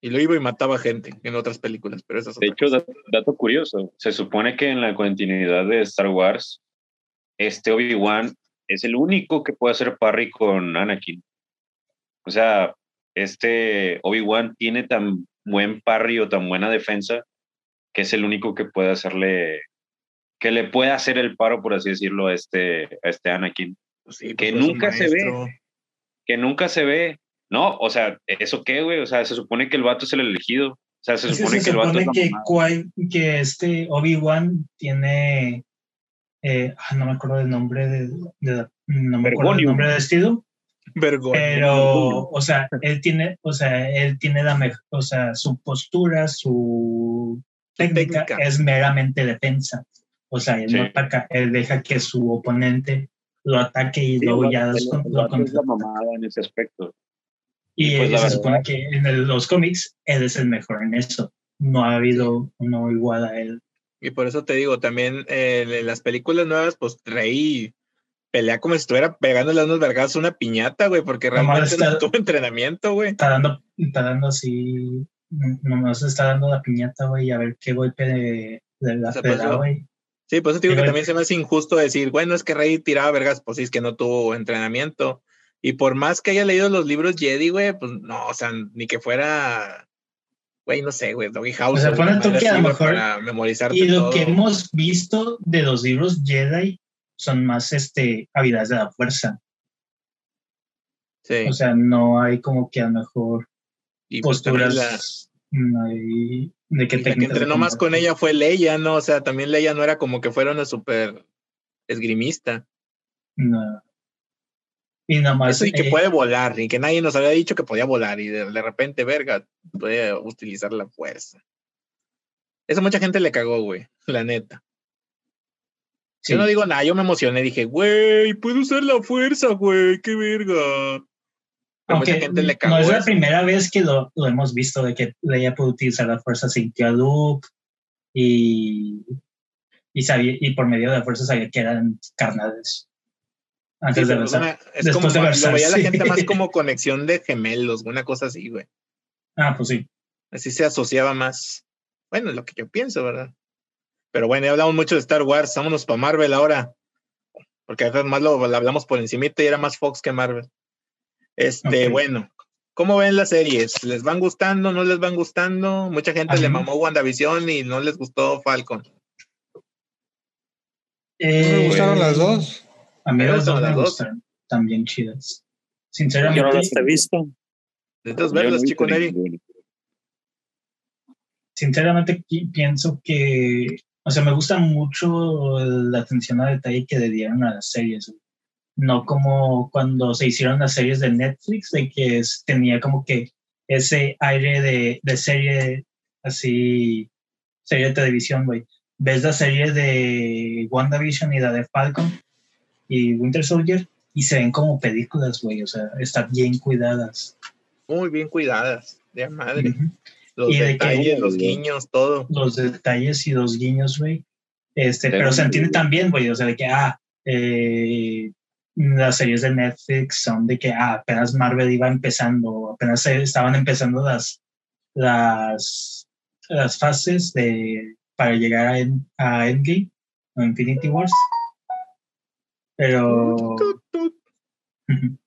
Y lo iba y mataba gente en otras películas, pero eso De hecho, dato curioso, se supone que en la continuidad de Star Wars, este Obi-Wan es el único que puede hacer parry con Anakin. O sea, este Obi-Wan tiene tan buen parry o tan buena defensa que es el único que puede hacerle, que le puede hacer el paro, por así decirlo, a este, a este Anakin. Pues que pues nunca se ve. Que nunca se ve. No, o sea, ¿eso qué, güey? O sea, se supone que el vato es el elegido. O sea, se supone que el vato que, que este Obi-Wan tiene eh, ah, no me acuerdo del nombre de, no me acuerdo del nombre de vestido. Pero, o sea, él tiene, o sea, él tiene la mejor, o sea, su postura, su técnica, es meramente defensa. O sea, él no ataca, él deja que su oponente lo ataque y luego ya lo, mamada en ese aspecto. Y, pues se supone que en los cómics él es el mejor en eso. No ha habido uno igual a él. Y por eso te digo, también eh, en las películas nuevas, pues Rey pelea como si estuviera pegándole unos vergas a una piñata, güey, porque realmente no tuvo entrenamiento, güey. Está dando, está dando así, nomás está dando la piñata, güey, a ver qué golpe de, la o güey. Sí, por eso te digo que también se me hace injusto decir, bueno, es que Rey tiraba vergas, pues sí, es que no tuvo entrenamiento. Y por más que haya leído los libros Jedi, güey, pues no, o sea, ni que fuera güey, no sé, güey, Doggy House. O sea, pone que a lo mejor. y lo que hemos visto de los libros Jedi son más este, habilidades de la fuerza. Sí. O sea, no hay como que a lo mejor y pues posturas. no hay, de qué que entrenó más con ella fue Leia, ¿no? O sea, también Leia no era como que fuera una súper esgrimista. No. Y nada más. y que puede volar, y que nadie nos había dicho que podía volar, y de, repente, verga, puede utilizar la fuerza. Eso mucha gente le cagó, güey, la neta. Yo no digo nada, yo me emocioné, dije, güey, puedo usar la fuerza, güey, qué verga. Aunque mucha gente le cagó no es la primera vez que lo, lo, hemos visto, de que Leia puede utilizar la fuerza sin que a Luke y, y, sabía, y por medio de la fuerza sabía que eran carnales. Antes de besar. es como, de lo veía la gente más como conexión de gemelos, una cosa así, güey. Ah, pues sí. Así se asociaba más. Bueno, es lo que yo pienso, ¿verdad? Pero bueno, ya hablamos mucho de Star Wars, vámonos para Marvel ahora. Porque además lo, lo, hablamos por encimita y era más Fox que Marvel. Este, bueno, ¿cómo ven las series? ¿Les van gustando? ¿No les van gustando? Mucha gente le mamó WandaVision y no les gustó Falcon. me gustaron las dos. A mí las dos me gustan, también chidas. Sinceramente. Yo no las he visto. Necesitas verlas, chico Neri. Sinceramente pienso que, o sea, me gusta mucho la atención a detalle que le dieron a las series. No como cuando se hicieron las series de Netflix, de que tenía como que ese aire de, de serie así, serie de televisión, güey. Ves la serie de WandaVision y la de Falcon y Winter Soldier y se ven como películas, güey, o sea, están bien cuidadas. Muy bien cuidadas, de madre. Los detalles, los guiños, todo. Los detalles y los guiños, güey. Este, pero, se entiende también, güey, o sea, de que, ah, eh, las series de Netflix son de que ah, apenas Marvel iba empezando, apenas estaban empezando las, las, las fases de, para llegar a, a Endgame o Infinity Wars. Pero.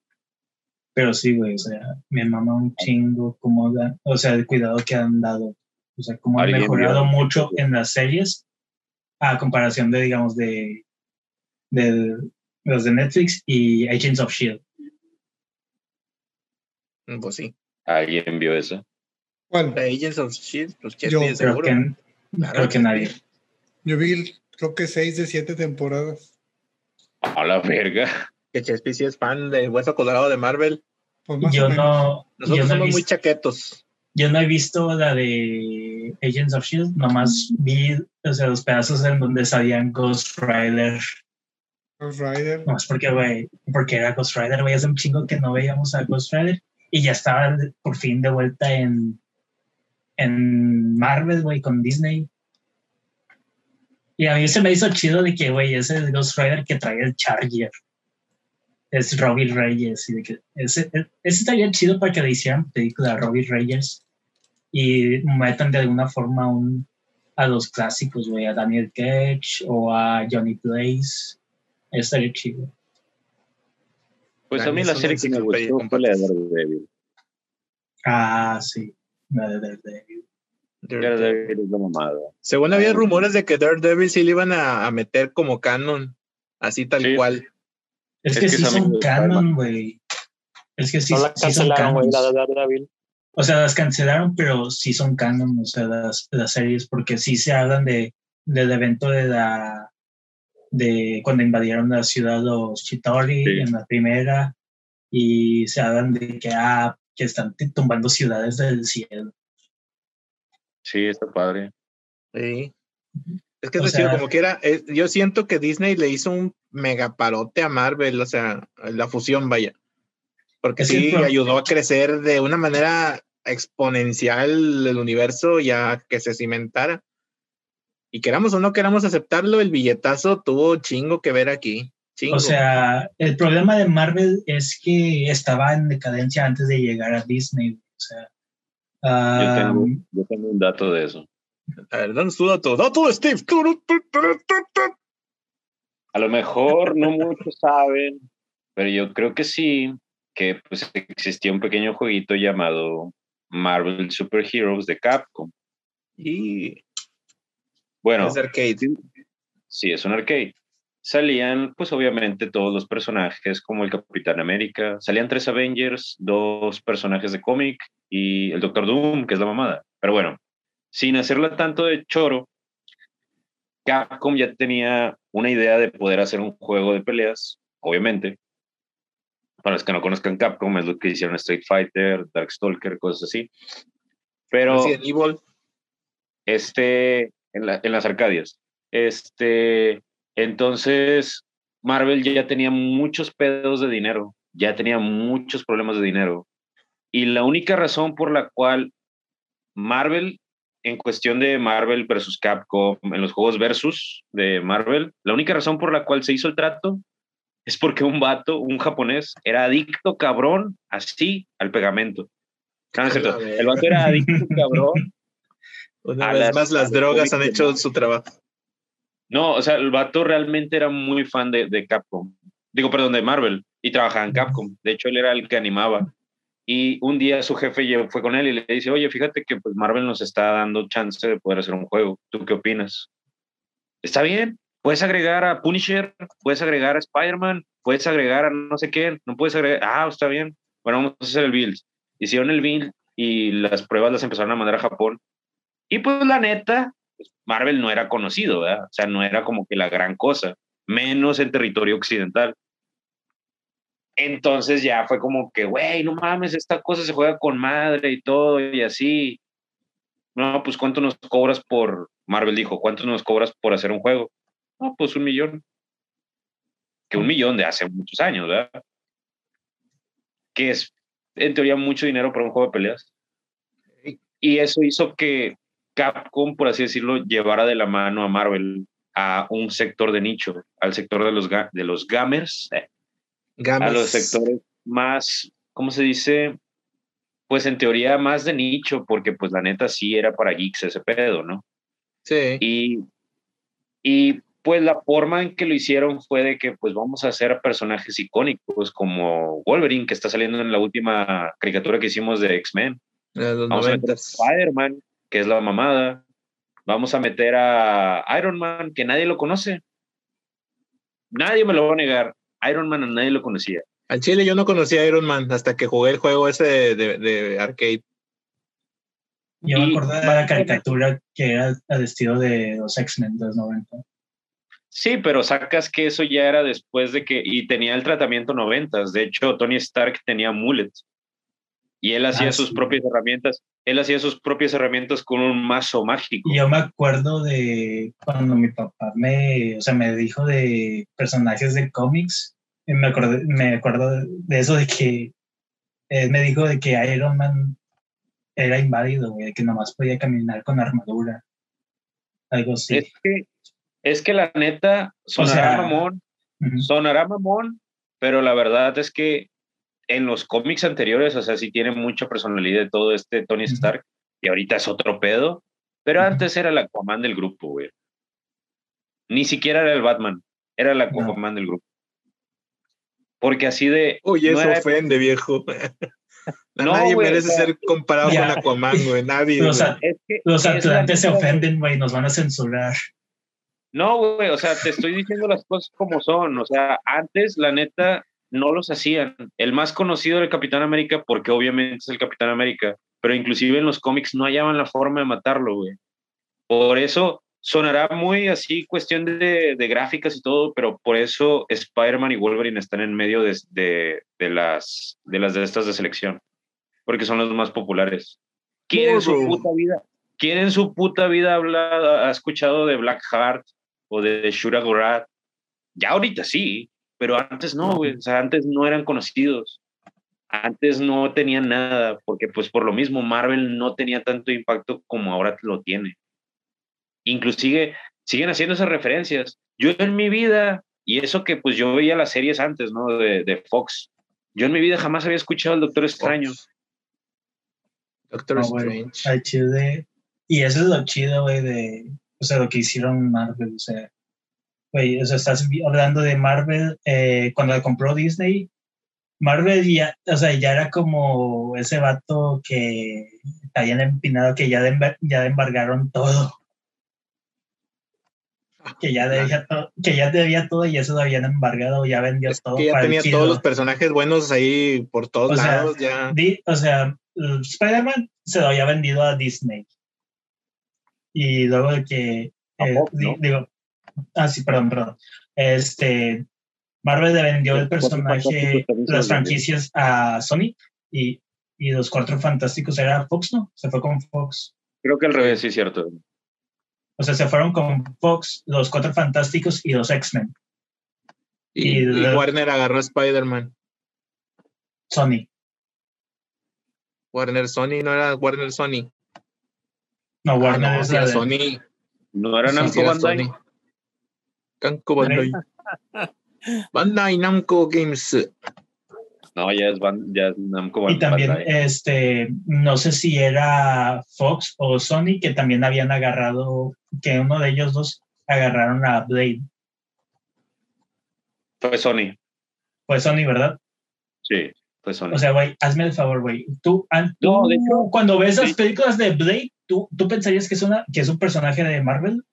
Pero sí, güey, o sea, me mama un chingo como, o sea, el cuidado que han dado. O sea, como han mejorado mucho en las series a comparación de, digamos, de, de los de Netflix y Agents of Shield. Mm, pues sí. ¿Alguien vio eso? ¿Cuál? Agents of Shield, pues Yo creo que, creo que nadie. Yo vi Creo que seis de siete temporadas. A la verga. Que Chespi sí es fan de Hueso Colorado de Marvel. Pues Yo no, Nosotros yo no, he somos muy visto, chaquetos. yo no he visto la de Agents of Shield, nomás vi o sea, los pedazos en donde salían Ghost Rider. Ghost Rider. Nomás porque, güey, porque era Ghost Rider, güey, hace un chingo que no veíamos a Ghost Rider y ya estaba por fin de vuelta en, en Marvel, güey, con Disney. Y a mí se me hizo chido de que, güey, ese es Ghost Rider que trae el Charger. Es Robbie Reyes. Y de que ese, ese estaría chido para que le hicieran película a Robbie Reyes y metan de alguna forma un, a los clásicos, güey, a Daniel Cage o a Johnny Blaze. Estaría chido. Pues a mí la serie que me gustó fue la de. Daredevil. Ah, sí. La de Daredevil. Daredevil es la mamada. Según había rumores de que Daredevil sí le iban a, a meter como canon, así tal Sí. cual. Es, Es que, sí son canon, güey. Es que sí, no la sí son canon. la de Daredevil. O sea, las cancelaron, pero sí son canon, o sea, las, las series, porque sí se hablan de, del evento de la de cuando invadieron la ciudad los Chitori Sí. en la primera y se hablan de que ah, que están tumbando ciudades del cielo. Sí, está padre. Sí. Es que es O decir, sea- como quiera, eh, yo siento que Disney le hizo un megaparote a Marvel, o sea, la fusión, vaya. Porque sí ayudó a crecer de una manera exponencial el universo ya que se cimentara. Y queramos o no queramos aceptarlo, el billetazo tuvo chingo que ver aquí. Chingo. O sea, el problema de Marvel es que estaba en decadencia antes de llegar a Disney. O sea, Yo tengo, yo tengo un dato de eso. a ver, danos tu dato. Dato de Steve. A lo mejor no muchos saben, pero yo creo que sí, que pues existía un pequeño jueguito llamado Marvel Super Heroes de Capcom. Y Bueno, es arcade. sí, es un arcade. Salían, pues obviamente, todos los personajes, como el Capitán América. Salían tres Avengers, dos personajes de cómic y el Doctor Doom, que es la mamada. Pero bueno, sin hacerla tanto de choro, Capcom ya tenía una idea de poder hacer un juego de peleas, obviamente. Para los que no conozcan Capcom, es lo que hicieron Street Fighter, Darkstalker, cosas así. Pero este, en, la- en las Arcadias. Este, entonces, Marvel ya tenía muchos pedos de dinero, ya tenía muchos problemas de dinero. Y la única razón por la cual Marvel, en cuestión de Marvel versus Capcom, en los juegos versus de Marvel, la única razón por la cual se hizo el trato es porque un vato, un japonés, era adicto cabrón, así, al pegamento. No. El vato era adicto cabrón Una vez las- más, las drogas han hecho su trabajo. No, o sea, el vato realmente era muy fan de, de Capcom. Digo, perdón, de Marvel. Y trabajaba en Capcom. De hecho, él era el que animaba. Y un día su jefe fue con él y le dice, oye, fíjate que pues Marvel nos está dando chance de poder hacer un juego. ¿Tú qué opinas? Está bien. Puedes agregar a Punisher, puedes agregar a Spider-Man, puedes agregar a no sé qué, no puedes agregar. Ah, está bien. Bueno, vamos a hacer el build. Hicieron el build y las pruebas las empezaron a mandar a Japón. Y pues la neta, pues, Marvel no era conocido, ¿verdad? O sea, no era como que la gran cosa, menos en territorio occidental. Entonces ya fue como que, güey, no mames, esta cosa se juega con madre y todo y así. No, pues ¿cuánto nos cobras por, Marvel dijo, ¿cuánto nos cobras por hacer un juego? No, pues un millón. Que un millón de hace muchos años, ¿verdad? Que es, en teoría, mucho dinero para un juego de peleas. Y eso hizo que Capcom, por así decirlo, llevara de la mano a Marvel a un sector de nicho, al sector de los, ga- de los gamers, eh, a los sectores más, ¿cómo se dice? Pues en teoría más de nicho, porque pues la neta sí era para geeks ese pedo, ¿no? Sí. Y, y pues la forma en que lo hicieron fue de que pues vamos a hacer a personajes icónicos como Wolverine, que está saliendo en la última caricatura que hicimos de X-Men. Vamos a. Spider-Man, que es la mamada. Vamos a meter a Iron Man, que nadie lo conoce. Nadie me lo va a negar. Iron Man a nadie lo conocía. Al chile yo no conocía a Iron Man hasta que jugué el juego ese de, de- de arcade. Yo me acordé de la caricatura que era al estilo de los X-Men de los 90. Sí, pero sacas que eso ya era después de que, y tenía el tratamiento noventas. De hecho, Tony Stark tenía mullet. Y él hacía Ah, sus sí. propias herramientas. Él hacía sus propias herramientas con un mazo mágico. Yo me acuerdo de cuando mi papá me, o sea, me dijo de personajes de cómics. y Me acuerdo, me acuerdo de eso de que él me dijo de que Iron Man era inválido, güey, que nomás podía caminar con armadura. Algo así. Es que, es que la neta, sonará sea, mamón, sonará mamón, pero la verdad es que en los cómics anteriores, o sea, sí tiene mucha personalidad de todo este Tony. Stark, y ahorita es otro pedo, pero antes era el Aquaman del grupo, güey. Ni siquiera era el Batman, era el Aquaman del grupo. Porque así de... Uy, no eso era- ofende, viejo. A No, nadie güey, merece o sea, ser comparado ya. con Aquaman, güey. Nadie. Los, güey. a- es que los es la atlantes se ofenden, güey, nos van a censurar. No, güey, o sea, te estoy diciendo las cosas como son. O sea, antes, la neta, no los hacían. El más conocido era el Capitán América, porque obviamente es el Capitán América, pero inclusive en los cómics no hallaban la forma de matarlo, güey. Por eso sonará muy así, cuestión de, de gráficas y todo, pero por eso Spider-Man y Wolverine están en medio de, de, de las, de las de estas de selección, porque son los más populares. ¿Quién en su puta vida, quién en su puta vida habla, ha escuchado de Blackheart o de Shura Gorath? Ya ahorita sí, pero antes no, güey. O sea, antes no eran conocidos. Antes no tenían nada, porque pues por lo mismo Marvel no tenía tanto impacto como ahora lo tiene. Inclusive siguen haciendo esas referencias. Yo en mi vida, y eso que pues yo veía las series antes, ¿no? De, de Fox. Yo en mi vida jamás había escuchado al Doctor Extraño. Doctor No. Strange. Al chile. Y eso es lo chido, güey, de, o sea, lo que hicieron Marvel, o sea, güey, o sea, estás hablando de Marvel, eh, cuando la compró Disney, Marvel ya, o sea, ya era como ese vato que habían empinado, que ya, de, ya embargaron todo. Que ya, debía to- que ya debía todo y eso lo habían embargado, ya vendió Es todo. que ya para tenía todos los personajes buenos ahí por todos O sea, lados. Ya. Di- o sea, Spider-Man se lo había vendido a Disney. Y luego de que. Eh, Fox, di- ¿no? Digo. Ah, sí, perdón, perdón. Este. Marvel le vendió el personaje, las franquicias a Sony y, y los cuatro fantásticos era Fox, ¿no? Se fue con Fox. Creo que al revés, sí, es cierto. O sea, se fueron con Fox, los cuatro fantásticos y los X-Men, Y, y y luego- Warner agarró a Spider-Man. Sony. Warner Sony, no era Warner Sony. No, Ah, Warner no, es sí la era de- Sony. No era Sí, Namco sí era Bandai. Sony. Namco Bandai. Bandai Namco Games. No, ya es, Ban- ya es Namco Y también, Bandai. este, no sé si era Fox o Sony que también habían agarrado, que uno de ellos dos agarraron a Blade. Fue Sony. Fue Sony, ¿verdad? Sí, fue Sony. O sea, güey, hazme el favor, güey. Tú, No, tú de hecho, cuando ves sí. las películas de Blade, ¿tú, tú pensarías que es, una, que es un personaje de Marvel?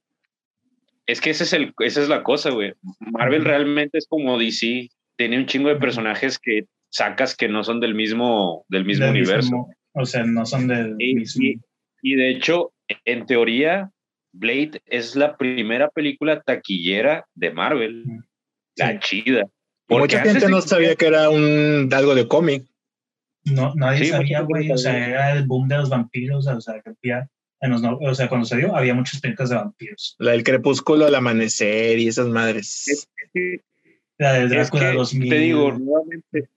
Es que ese es el, esa es la cosa, güey. Marvel realmente es como DC. Tiene un chingo de personajes que sacas que no son del mismo, del mismo Del universo. mismo- o sea, no son del Y, mismo. y- y de hecho, en teoría, Blade es la primera película taquillera de Marvel. Ujú. La chida. Porque mucha gente no sabía que era un algo de cómic. No, nadie Sí, sabía, güey. O sea, era el boom de los vampiros. O sea, que en los o sea, cuando se dio, había muchas películas de vampiros. La del crepúsculo al amanecer y esas madres. La de es Drácula que, 2000. te digo, nuevamente,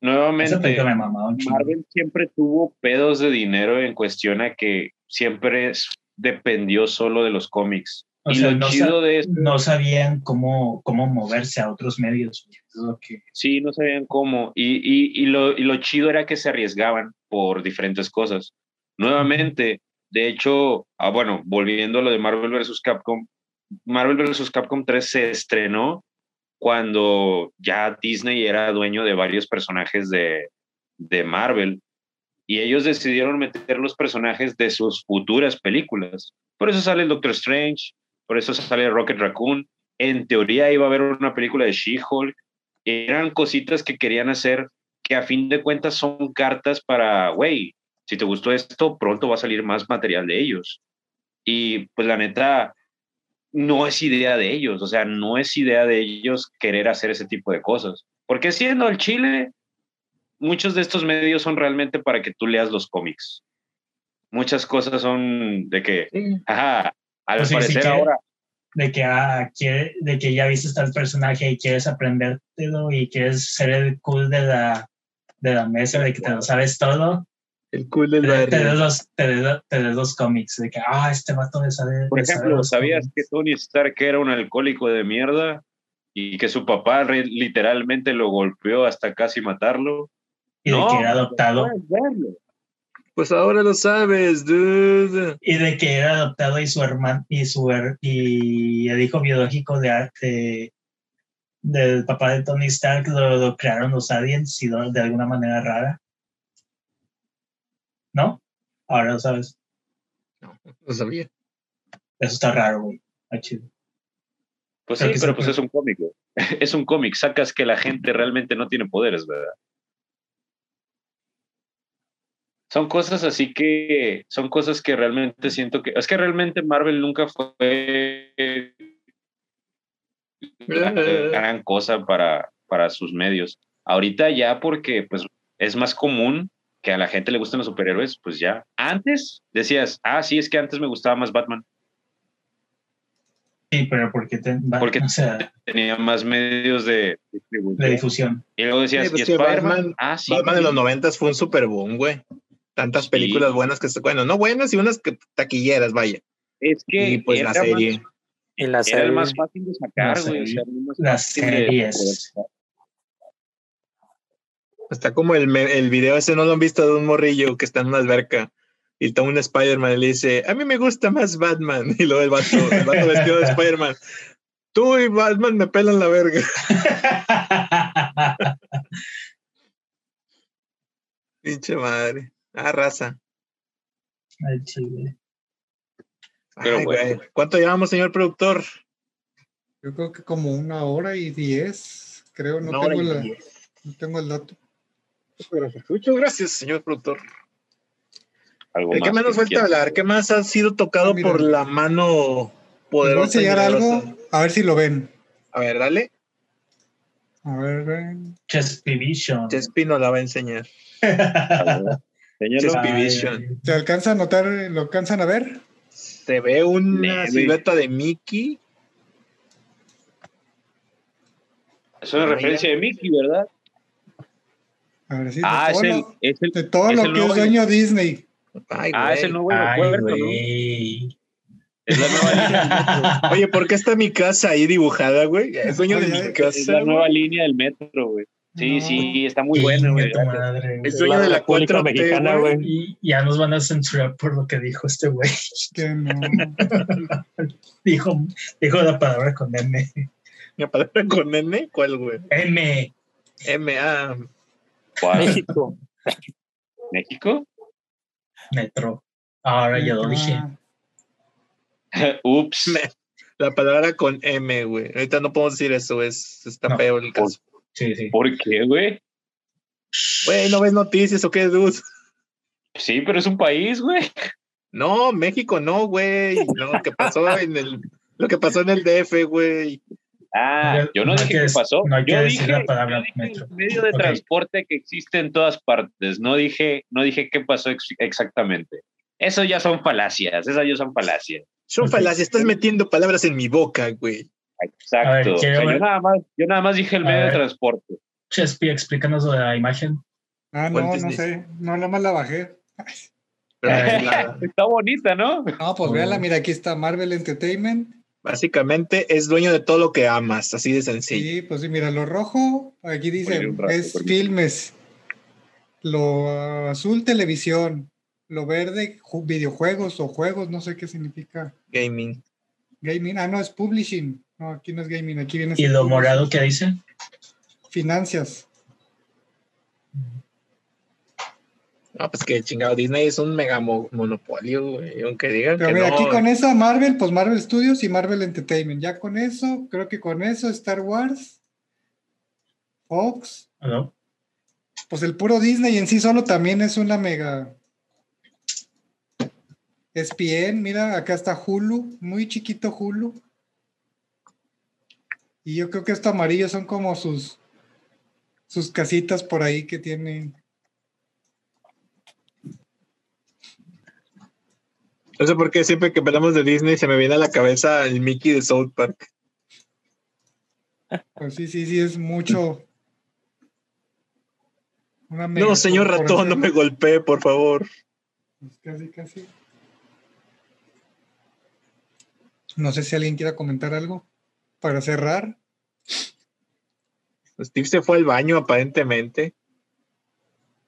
nuevamente, me mamaba. Marvel siempre tuvo pedos de dinero en cuestión a que siempre dependió solo de los cómics. O y sea, lo no, chido de esto, no sabían cómo, cómo moverse a otros medios. que, sí, no sabían cómo. Y, y, y, lo, y lo chido era que se arriesgaban por diferentes cosas. Nuevamente, de hecho, ah, bueno, volviendo a lo de Marvel vs. Capcom, Marvel vs. Capcom 3 se estrenó cuando ya Disney era dueño de varios personajes de, de Marvel y ellos decidieron meter los personajes de sus futuras películas. Por eso sale Doctor Strange, por eso sale Rocket Raccoon. En teoría iba a haber una película de She-Hulk. Eran cositas que querían hacer que a fin de cuentas son cartas para, güey, si te gustó esto, pronto va a salir más material de ellos. Y pues la neta, no es idea de ellos, o sea, no es idea de ellos querer hacer ese tipo de cosas. Porque siendo el Chile, muchos de estos medios son realmente para que tú leas los cómics. Muchas cosas son de que, ajá, al Pues sí, sí parecer ahora, De que, ah, quiere- de que ya viste tal personaje y quieres aprendértelo y quieres ser el cool de la, de la mesa, de que te lo sabes todo. El cool del barrio. los, te des- te des los cómics, de que, ah, este vato le sabe. por sabe ejemplo, ¿sabías que. Tony Stark era un alcohólico de mierda y que su papá re- literalmente lo golpeó hasta casi matarlo? Y de que era adoptado. Pues ahora lo sabes, dude. Y de que era adoptado y su hermano y su her- y el hijo biológico de, de- del papá de Tony Stark lo, lo crearon los aliens y de alguna manera rara. ¿No? Ahora lo sabes. Lo sabía. Eso está raro, güey. Está chido. Pues Creo sí, pero pues es un cómic. güey. Es un cómic. Sacas que la gente realmente no tiene poderes, ¿verdad? Son cosas así que son cosas que realmente siento que es que realmente Marvel nunca fue gran cosa para, para sus medios. Ahorita ya porque pues es más común que a la gente le gusten los superhéroes, pues ya. Antes decías, ah, sí, es que antes me gustaba más Batman. Sí, pero porque te, Porque o sea, tenía más medios de de difusión. Y luego decías, Sí, pues ¿y que Spider-Man? Batman- ah, sí. Batman de sí. los noventas fue un super boom, güey. Tantas Sí. películas buenas que, bueno, no buenas y unas que taquilleras, vaya. Es que Y pues la serie. Más, Y la era el serie. más fácil de sacar, güey. Las series. Está como el, el video ese, ¿no lo han visto? De un morrillo que está en una alberca y está un Spider-Man y le dice, a mí me gusta más Batman. Y luego el vato, el vato vestido de Spider-Man. Tú y Batman me pelan la verga. Pinche madre. Ah, raza. Ay, chile. Pero Ay, bueno. güey. ¿Cuánto llevamos, señor productor? Yo creo que como una hora y diez, creo, no, Una hora tengo, y la- diez. no tengo el dato. Muchas gracias, señor productor. Algo ¿De qué más nos falta hablar? ¿Qué más ha sido tocado Ah, por la mano Les voy a poderosa? enseñar milagrosa? algo, a ver si lo ven. A ver, dale. A ver, ven. Chespivision. Chespi nos la va a enseñar. Señalo. Chespi Ay, Vision. ¿Se alcanza a notar? ¿Lo alcanzan a ver? Se ve una Leve. silueta de Mickey. Es una referencia de Mickey, ¿verdad? Ah, de es todo, el, lo, es el, de todo es lo el que es dueño Disney. Ay, ah, es el güey. nuevo Ay, aeropuerto, ¿no? güey. Es la nueva línea. Oye, ¿por qué está mi casa ahí dibujada, güey? Es dueño de mi es Es casa. la nueva línea del metro, güey. Sí, No. sí, está muy buena, güey. Es dueño de la República 4T, Mexicana, güey. Y ya nos van a censurar por lo que dijo este güey. Que no. Dijo, dijo la palabra con M. ¿La palabra con N? ¿Cuál, güey? M. M, A. ¿Cuál? México. ¿México? Metro. Ahora ya lo dije. Ah, Ups. Me- La palabra con M, güey. Ahorita no podemos decir eso, es, está No. feo el caso. Sí, sí. ¿Por qué, güey? Güey, ¿no ves noticias o qué, dude? Sí, pero es un país, güey. No, México no, güey. No, lo que pasó en el, lo que pasó en el DF, güey. Ah, yo no, dije que pasó. no hay que yo decir dije, la palabra yo dije metro. el medio de transporte que existe en todas partes. No dije, no dije qué pasó ex- exactamente. Eso ya son falacias. Esas ya son falacias. Son falacias, estás metiendo palabras en mi boca, güey. Exacto. A ver, O sea, quiero yo, nada más, yo nada más dije el medio de transporte. Chespi, explícanos la imagen. Ah, no, no sé. No, nada más la bajé. Pero Eh. la- Está bonita, ¿no? No, pues véala, mira, aquí está Marvel Entertainment. Básicamente es dueño de todo lo que amas, así de sencillo. Sí, pues sí, mira, lo rojo, aquí dice, es filmes. Lo azul, televisión. Lo verde, ju- videojuegos o juegos, no sé qué significa. Gaming. Gaming, ah, no, es publishing. No, aquí no es gaming, aquí viene. ¿Y lo morado que dice? Finanzas. No, pues que chingado, Disney es un mega mo- monopolio, güey. Aunque digan Pero que mira, no. aquí con eso Marvel, pues Marvel Studios y Marvel Entertainment. Ya con eso, creo que con eso Star Wars, Fox, ¿No? pues el puro Disney en sí solo también es una mega. ESPN, mira, acá está Hulu, muy chiquito Hulu. Y yo creo que esto amarillo son como sus, sus casitas por ahí que tienen. No sé por qué siempre que hablamos de Disney se me viene a la cabeza el Mickey de South Park. Pues sí, sí, sí, es mucho. Una No, señor ratón, no me golpee, por favor. Pues Casi, casi. No sé si alguien quiera comentar algo para cerrar. Steve se fue al baño aparentemente.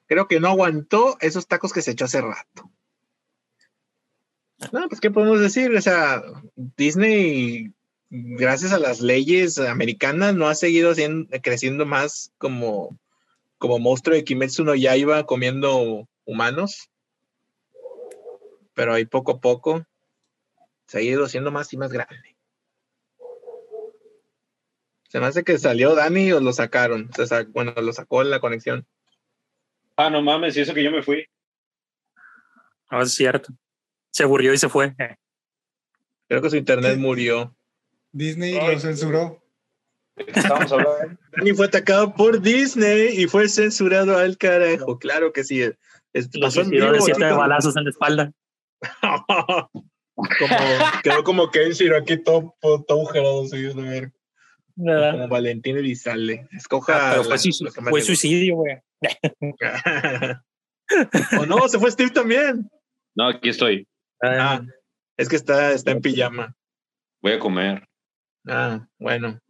Creo que no aguantó esos tacos que se echó hace rato. No, pues, ¿qué podemos decir? O sea, Disney, gracias a las leyes americanas, no ha seguido haciendo- creciendo más como, como monstruo de Kimetsu no Yaiba comiendo humanos. Pero ahí poco a poco se ha ido haciendo más y más grande. Se me hace que salió Dani o lo sacaron. O sea, bueno, lo sacó la conexión. Ah, no mames, y eso que yo me fui. No, es cierto. Se aburrió y se fue. Creo que su internet murió. Disney Ay. lo censuró. ¿De qué estábamos hablando? Dani fue atacado por Disney y fue censurado al carajo. Claro que sí. Es, en tiró de siete balazos en la espalda. como, quedó como Kenshiro aquí todo, todo, todo agujerado, sí, a ver, ¿verdad? como Valentín Elizalde. Escoja. Ah, pero fue, la- lo fue suicidio, güey. o no, se fue Steve también. No, aquí estoy. Ah, es que está, está en pijama. Voy a comer. Ah, bueno.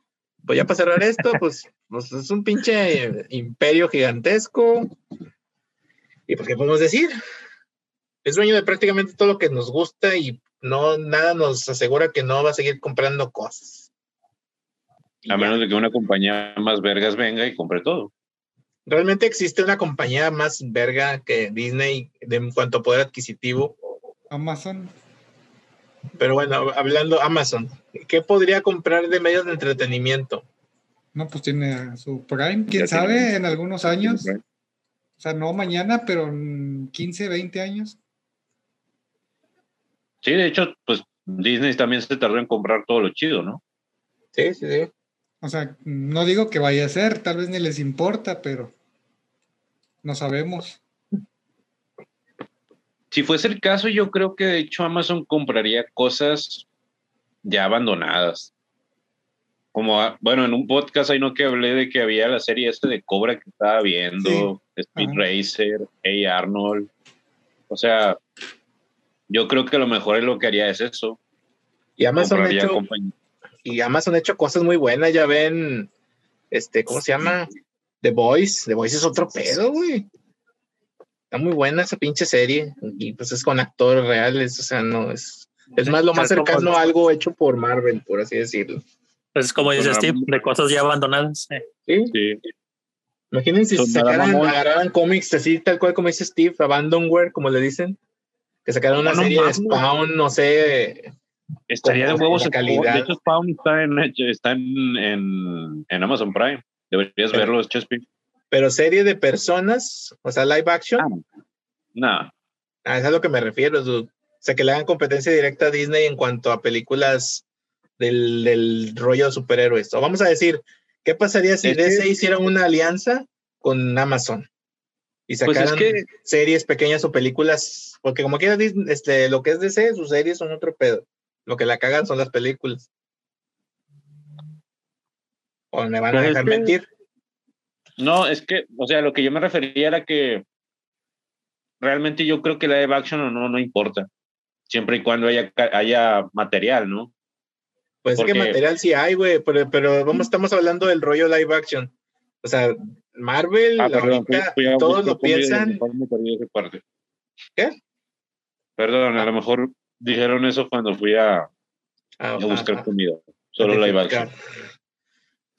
Pues ya para cerrar esto, pues, pues es un pinche imperio gigantesco. Y pues, ¿qué podemos decir? Es dueño de prácticamente todo lo que nos gusta y no nada nos asegura que no va a seguir comprando cosas. Y A ya. menos de que una compañía más vergas venga y compre todo. Realmente existe una compañía más verga que Disney de, en cuanto a poder adquisitivo. Amazon. Pero bueno, hablando Amazon, ¿qué podría comprar de medios de entretenimiento? No, pues tiene su Prime. ¿Quién Ya sabe? tiene- En algunos años. O sea, no mañana, pero en 15, 20 años. Sí, de hecho, pues Disney también se tardó en comprar todo lo chido, ¿no? Sí, sí, sí. O sea, no digo que vaya a ser, tal vez ni les importa, pero no sabemos. Si fuese el caso, yo creo que de hecho Amazon compraría cosas ya abandonadas. Como, ah, bueno, en un podcast ahí no que hablé de que había la serie este de Cobra que estaba viendo, Speed Ajá. Racer, Hey Arnold. O sea, yo creo que a lo mejor es lo que haría es eso. Y Amazon ha hecho y Amazon ha hecho cosas muy buenas, ya ven, este, ¿cómo se llama? The Voice, The Voice es otro pedo, güey. Está muy buena esa pinche serie, y pues es con actores reales, o sea, no es, es más lo más ¿Sabes cómo- cercano a algo hecho por Marvel, por así decirlo. Pues como dice Steve, de cosas ya abandonadas. Eh, ¿Sí? Sí. Imagínense si sacaran, agarraran cómics así, tal cual como dice Steve, Abandonware, como le dicen, que sacaran una No, no serie de. Spawn, no sé, Estaría de huevos. la calidad. De hecho, Spawn está en, está en, en, en Amazon Prime. Deberías Pero- verlo, Chespi. Pero serie de personas, o sea, live action, Ah. No, Ah, es a lo que me refiero, dude. O sea, que le hagan competencia directa a Disney en cuanto a películas del, del rollo de superhéroes. O vamos a decir, ¿qué pasaría si Es que- DC hiciera una alianza con Amazon? Y Pues es sacaran que- series pequeñas o películas, porque como quiera, Disney, este, lo que es DC, sus series son otro pedo. Lo que la cagan son las películas. O me van a Pues es dejar que- mentir. No, es que, o sea, lo que yo me refería era que realmente yo creo que la live action o no, no importa. Siempre y cuando haya, haya material, ¿no? Pues es que material sí hay, güey, pero, pero vamos, estamos hablando del rollo live action. O sea, Marvel, Ah, perdón, fui- ahorita fui a todos lo piensan. ¿Qué? Perdón, a lo mejor dijeron eso cuando fui a, a, a buscar a- comida. Solo live action.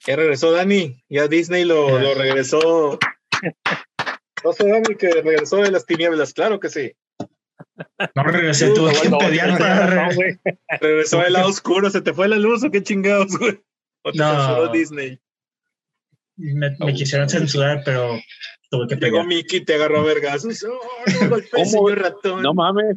Ya regresó Dani, ya Disney lo, lo regresó. No sé, Dani, que regresó de las tinieblas, claro que sí. No regresé, Uh, tuve que no, güey. Regresó del lado oscuro, ¿se te fue la luz o qué chingados, güey? O te No. censuró Disney. Me, me quisieron censurar, pero tuve que Llegó pelear. Mickey y te agarró a vergazos. Oh, ratón. No mames.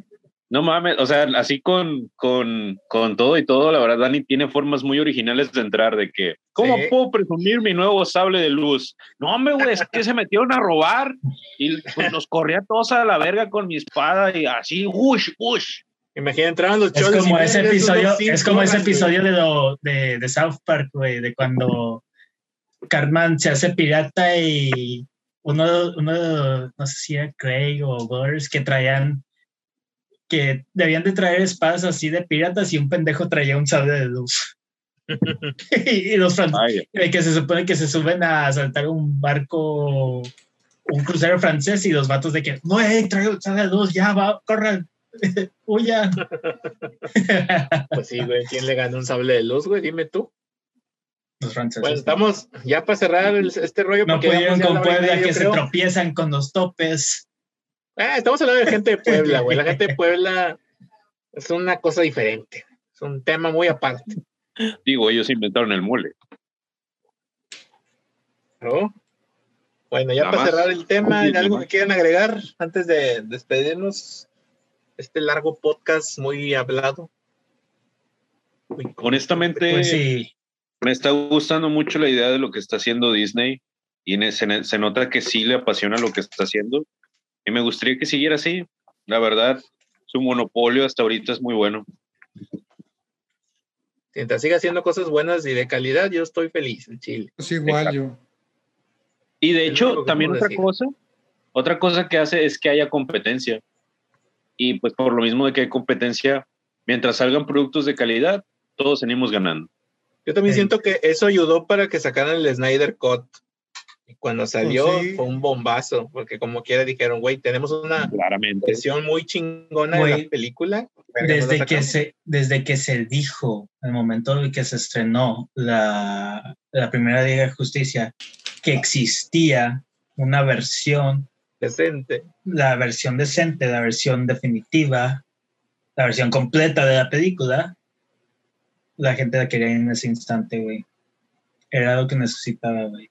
No mames, o sea, así con, con, con todo y todo, la verdad, Dani tiene formas muy originales de entrar, de que, ¿cómo Sí. puedo presumir mi nuevo sable de luz? No, hombre, güey, es que se metieron a robar y pues, nos corría todos a la verga con mi espada y así, ush, ush. Imagina, entraban los Es cholos. como y ese episodio, es como ese episodio de, lo, de, de South Park, güey, de cuando Cartman se hace pirata y uno, uno, no sé si era Craig o Burrs, que traían, que debían de traer espadas así de piratas y un pendejo traía un sable de luz. y los fran- Ay, que se supone que se suben a asaltar un barco, un crucero francés y los vatos de que, no, hey, traigo un sable de luz, ya, va, corran, huyan. Pues sí, güey. ¿Quién le ganó un sable de luz, güey? Dime tú. Los franceses. Bueno, estamos ya para cerrar el- este rollo. no pudieron con Puebla que se tropiezan con los topes. Ah, estamos hablando de gente de Puebla, güey. La gente de Puebla es una cosa diferente. Es un tema muy aparte. digo, ellos inventaron el mole. ¿no? Bueno, ya Nada para más. cerrar el tema, Sí, ¿algo que quieran agregar antes de despedirnos? Este largo podcast muy hablado. Muy- Honestamente, Pues sí, me está gustando mucho la idea de lo que está haciendo Disney y se nota que sí le apasiona lo que está haciendo y me gustaría que siguiera así. La verdad, su monopolio hasta ahorita es muy bueno. Mientras siga haciendo cosas buenas y de calidad, yo estoy feliz en Chile. Pues igual Exacto. yo. Y de Es hecho, también otra decir. cosa, otra cosa que hace es que haya competencia. Y pues por lo mismo de que hay competencia, mientras salgan productos de calidad, todos venimos ganando. Yo también Sí. siento que eso ayudó para que sacaran el Snyder Cut. Cuando salió sí. fue un bombazo, porque como quiera dijeron, güey, tenemos una Claramente. versión muy chingona de la película. Desde que, se, desde que se dijo, el momento en que se estrenó la, la primera Liga de Justicia, que existía una versión, Decente. la versión decente, la versión definitiva, la versión completa de la película, la gente la quería en ese instante, güey. Era lo que necesitaba, güey.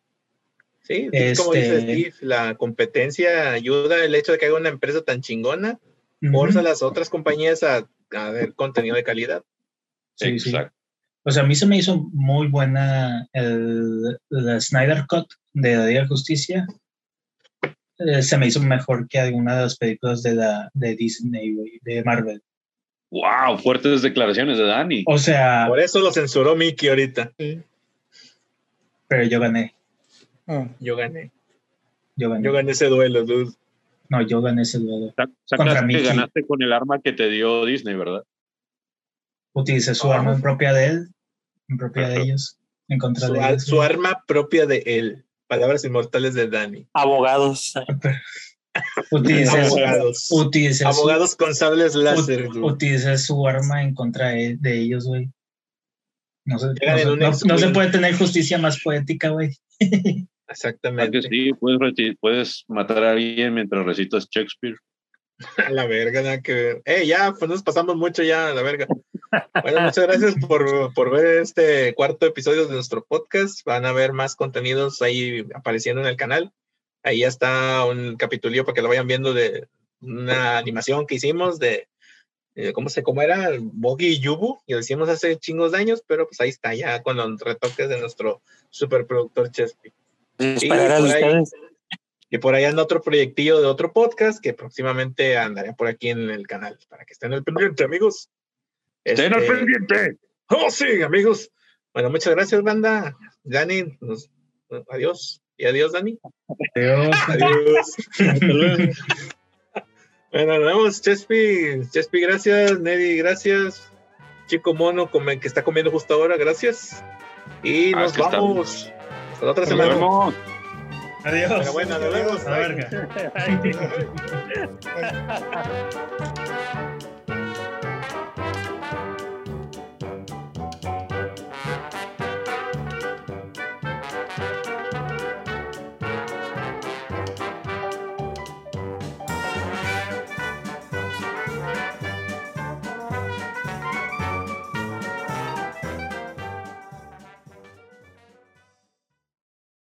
Sí, sí, como dice Este- Steve, la competencia ayuda el hecho de que haya una empresa tan chingona, Ujú. forza a las otras compañías a, a ver contenido de calidad. Sí, sí. Exacto. O sea, a mí se me hizo muy buena el, la Snyder Cut de la Liga de Justicia. Eh, se me hizo mejor que alguna de las películas de, la, de Disney, de Marvel. Wow, fuertes declaraciones de Dani. O sea, Por eso lo censuró Mickey ahorita. pero yo gané. Ah, Yo gané. Yo gané. Yo gané ese duelo, dude. No, yo gané ese duelo. Sacaste, Mickey. ganaste con el arma que te dio Disney, ¿verdad? Utilicé su Ah. arma propia de él, en propia de ellos, en contra Su, de ellos. su arma propia de él. Palabras inmortales de Dani. Abogados. Utilicé, su- Abogados. utilicé su- Abogados con sables láser, ut- utilicé su arma en contra de, de ellos, güey. No se, no se- un no- no se ex-wing. puede tener justicia más poética, güey. Exactamente. que sí, puedes, puedes matar a alguien mientras recitas Shakespeare. A la verga, nada que ver. Eh, ya, pues nos pasamos mucho ya, a la verga. Bueno, muchas gracias por, por ver este cuarto episodio de nuestro podcast. Van a ver más contenidos ahí apareciendo en el canal. Ahí ya está un capitulio para que lo vayan viendo de una animación que hicimos de, eh, ¿cómo se, cómo era? Boggy y Yubu. Y lo hicimos hace chingos de años, pero pues ahí está ya con los retoques de nuestro superproductor Chespi. Ustedes. Y por ahí anda otro proyectillo de otro podcast que próximamente andará por aquí en el canal para que estén al pendiente, amigos. ¡Estén al Este, pendiente! Oh, sí, amigos. Bueno, muchas gracias, banda. Dani, nos- adiós. Y adiós, Dani. Adiós. Adiós. bueno, nos vemos, Chespi. Chespi, gracias. Neddy, gracias. Chico mono que está comiendo justo ahora, gracias. Y nos vamos. Hasta la otra Nos semana. vemos. Adiós. Bueno, nos vemos. A ay.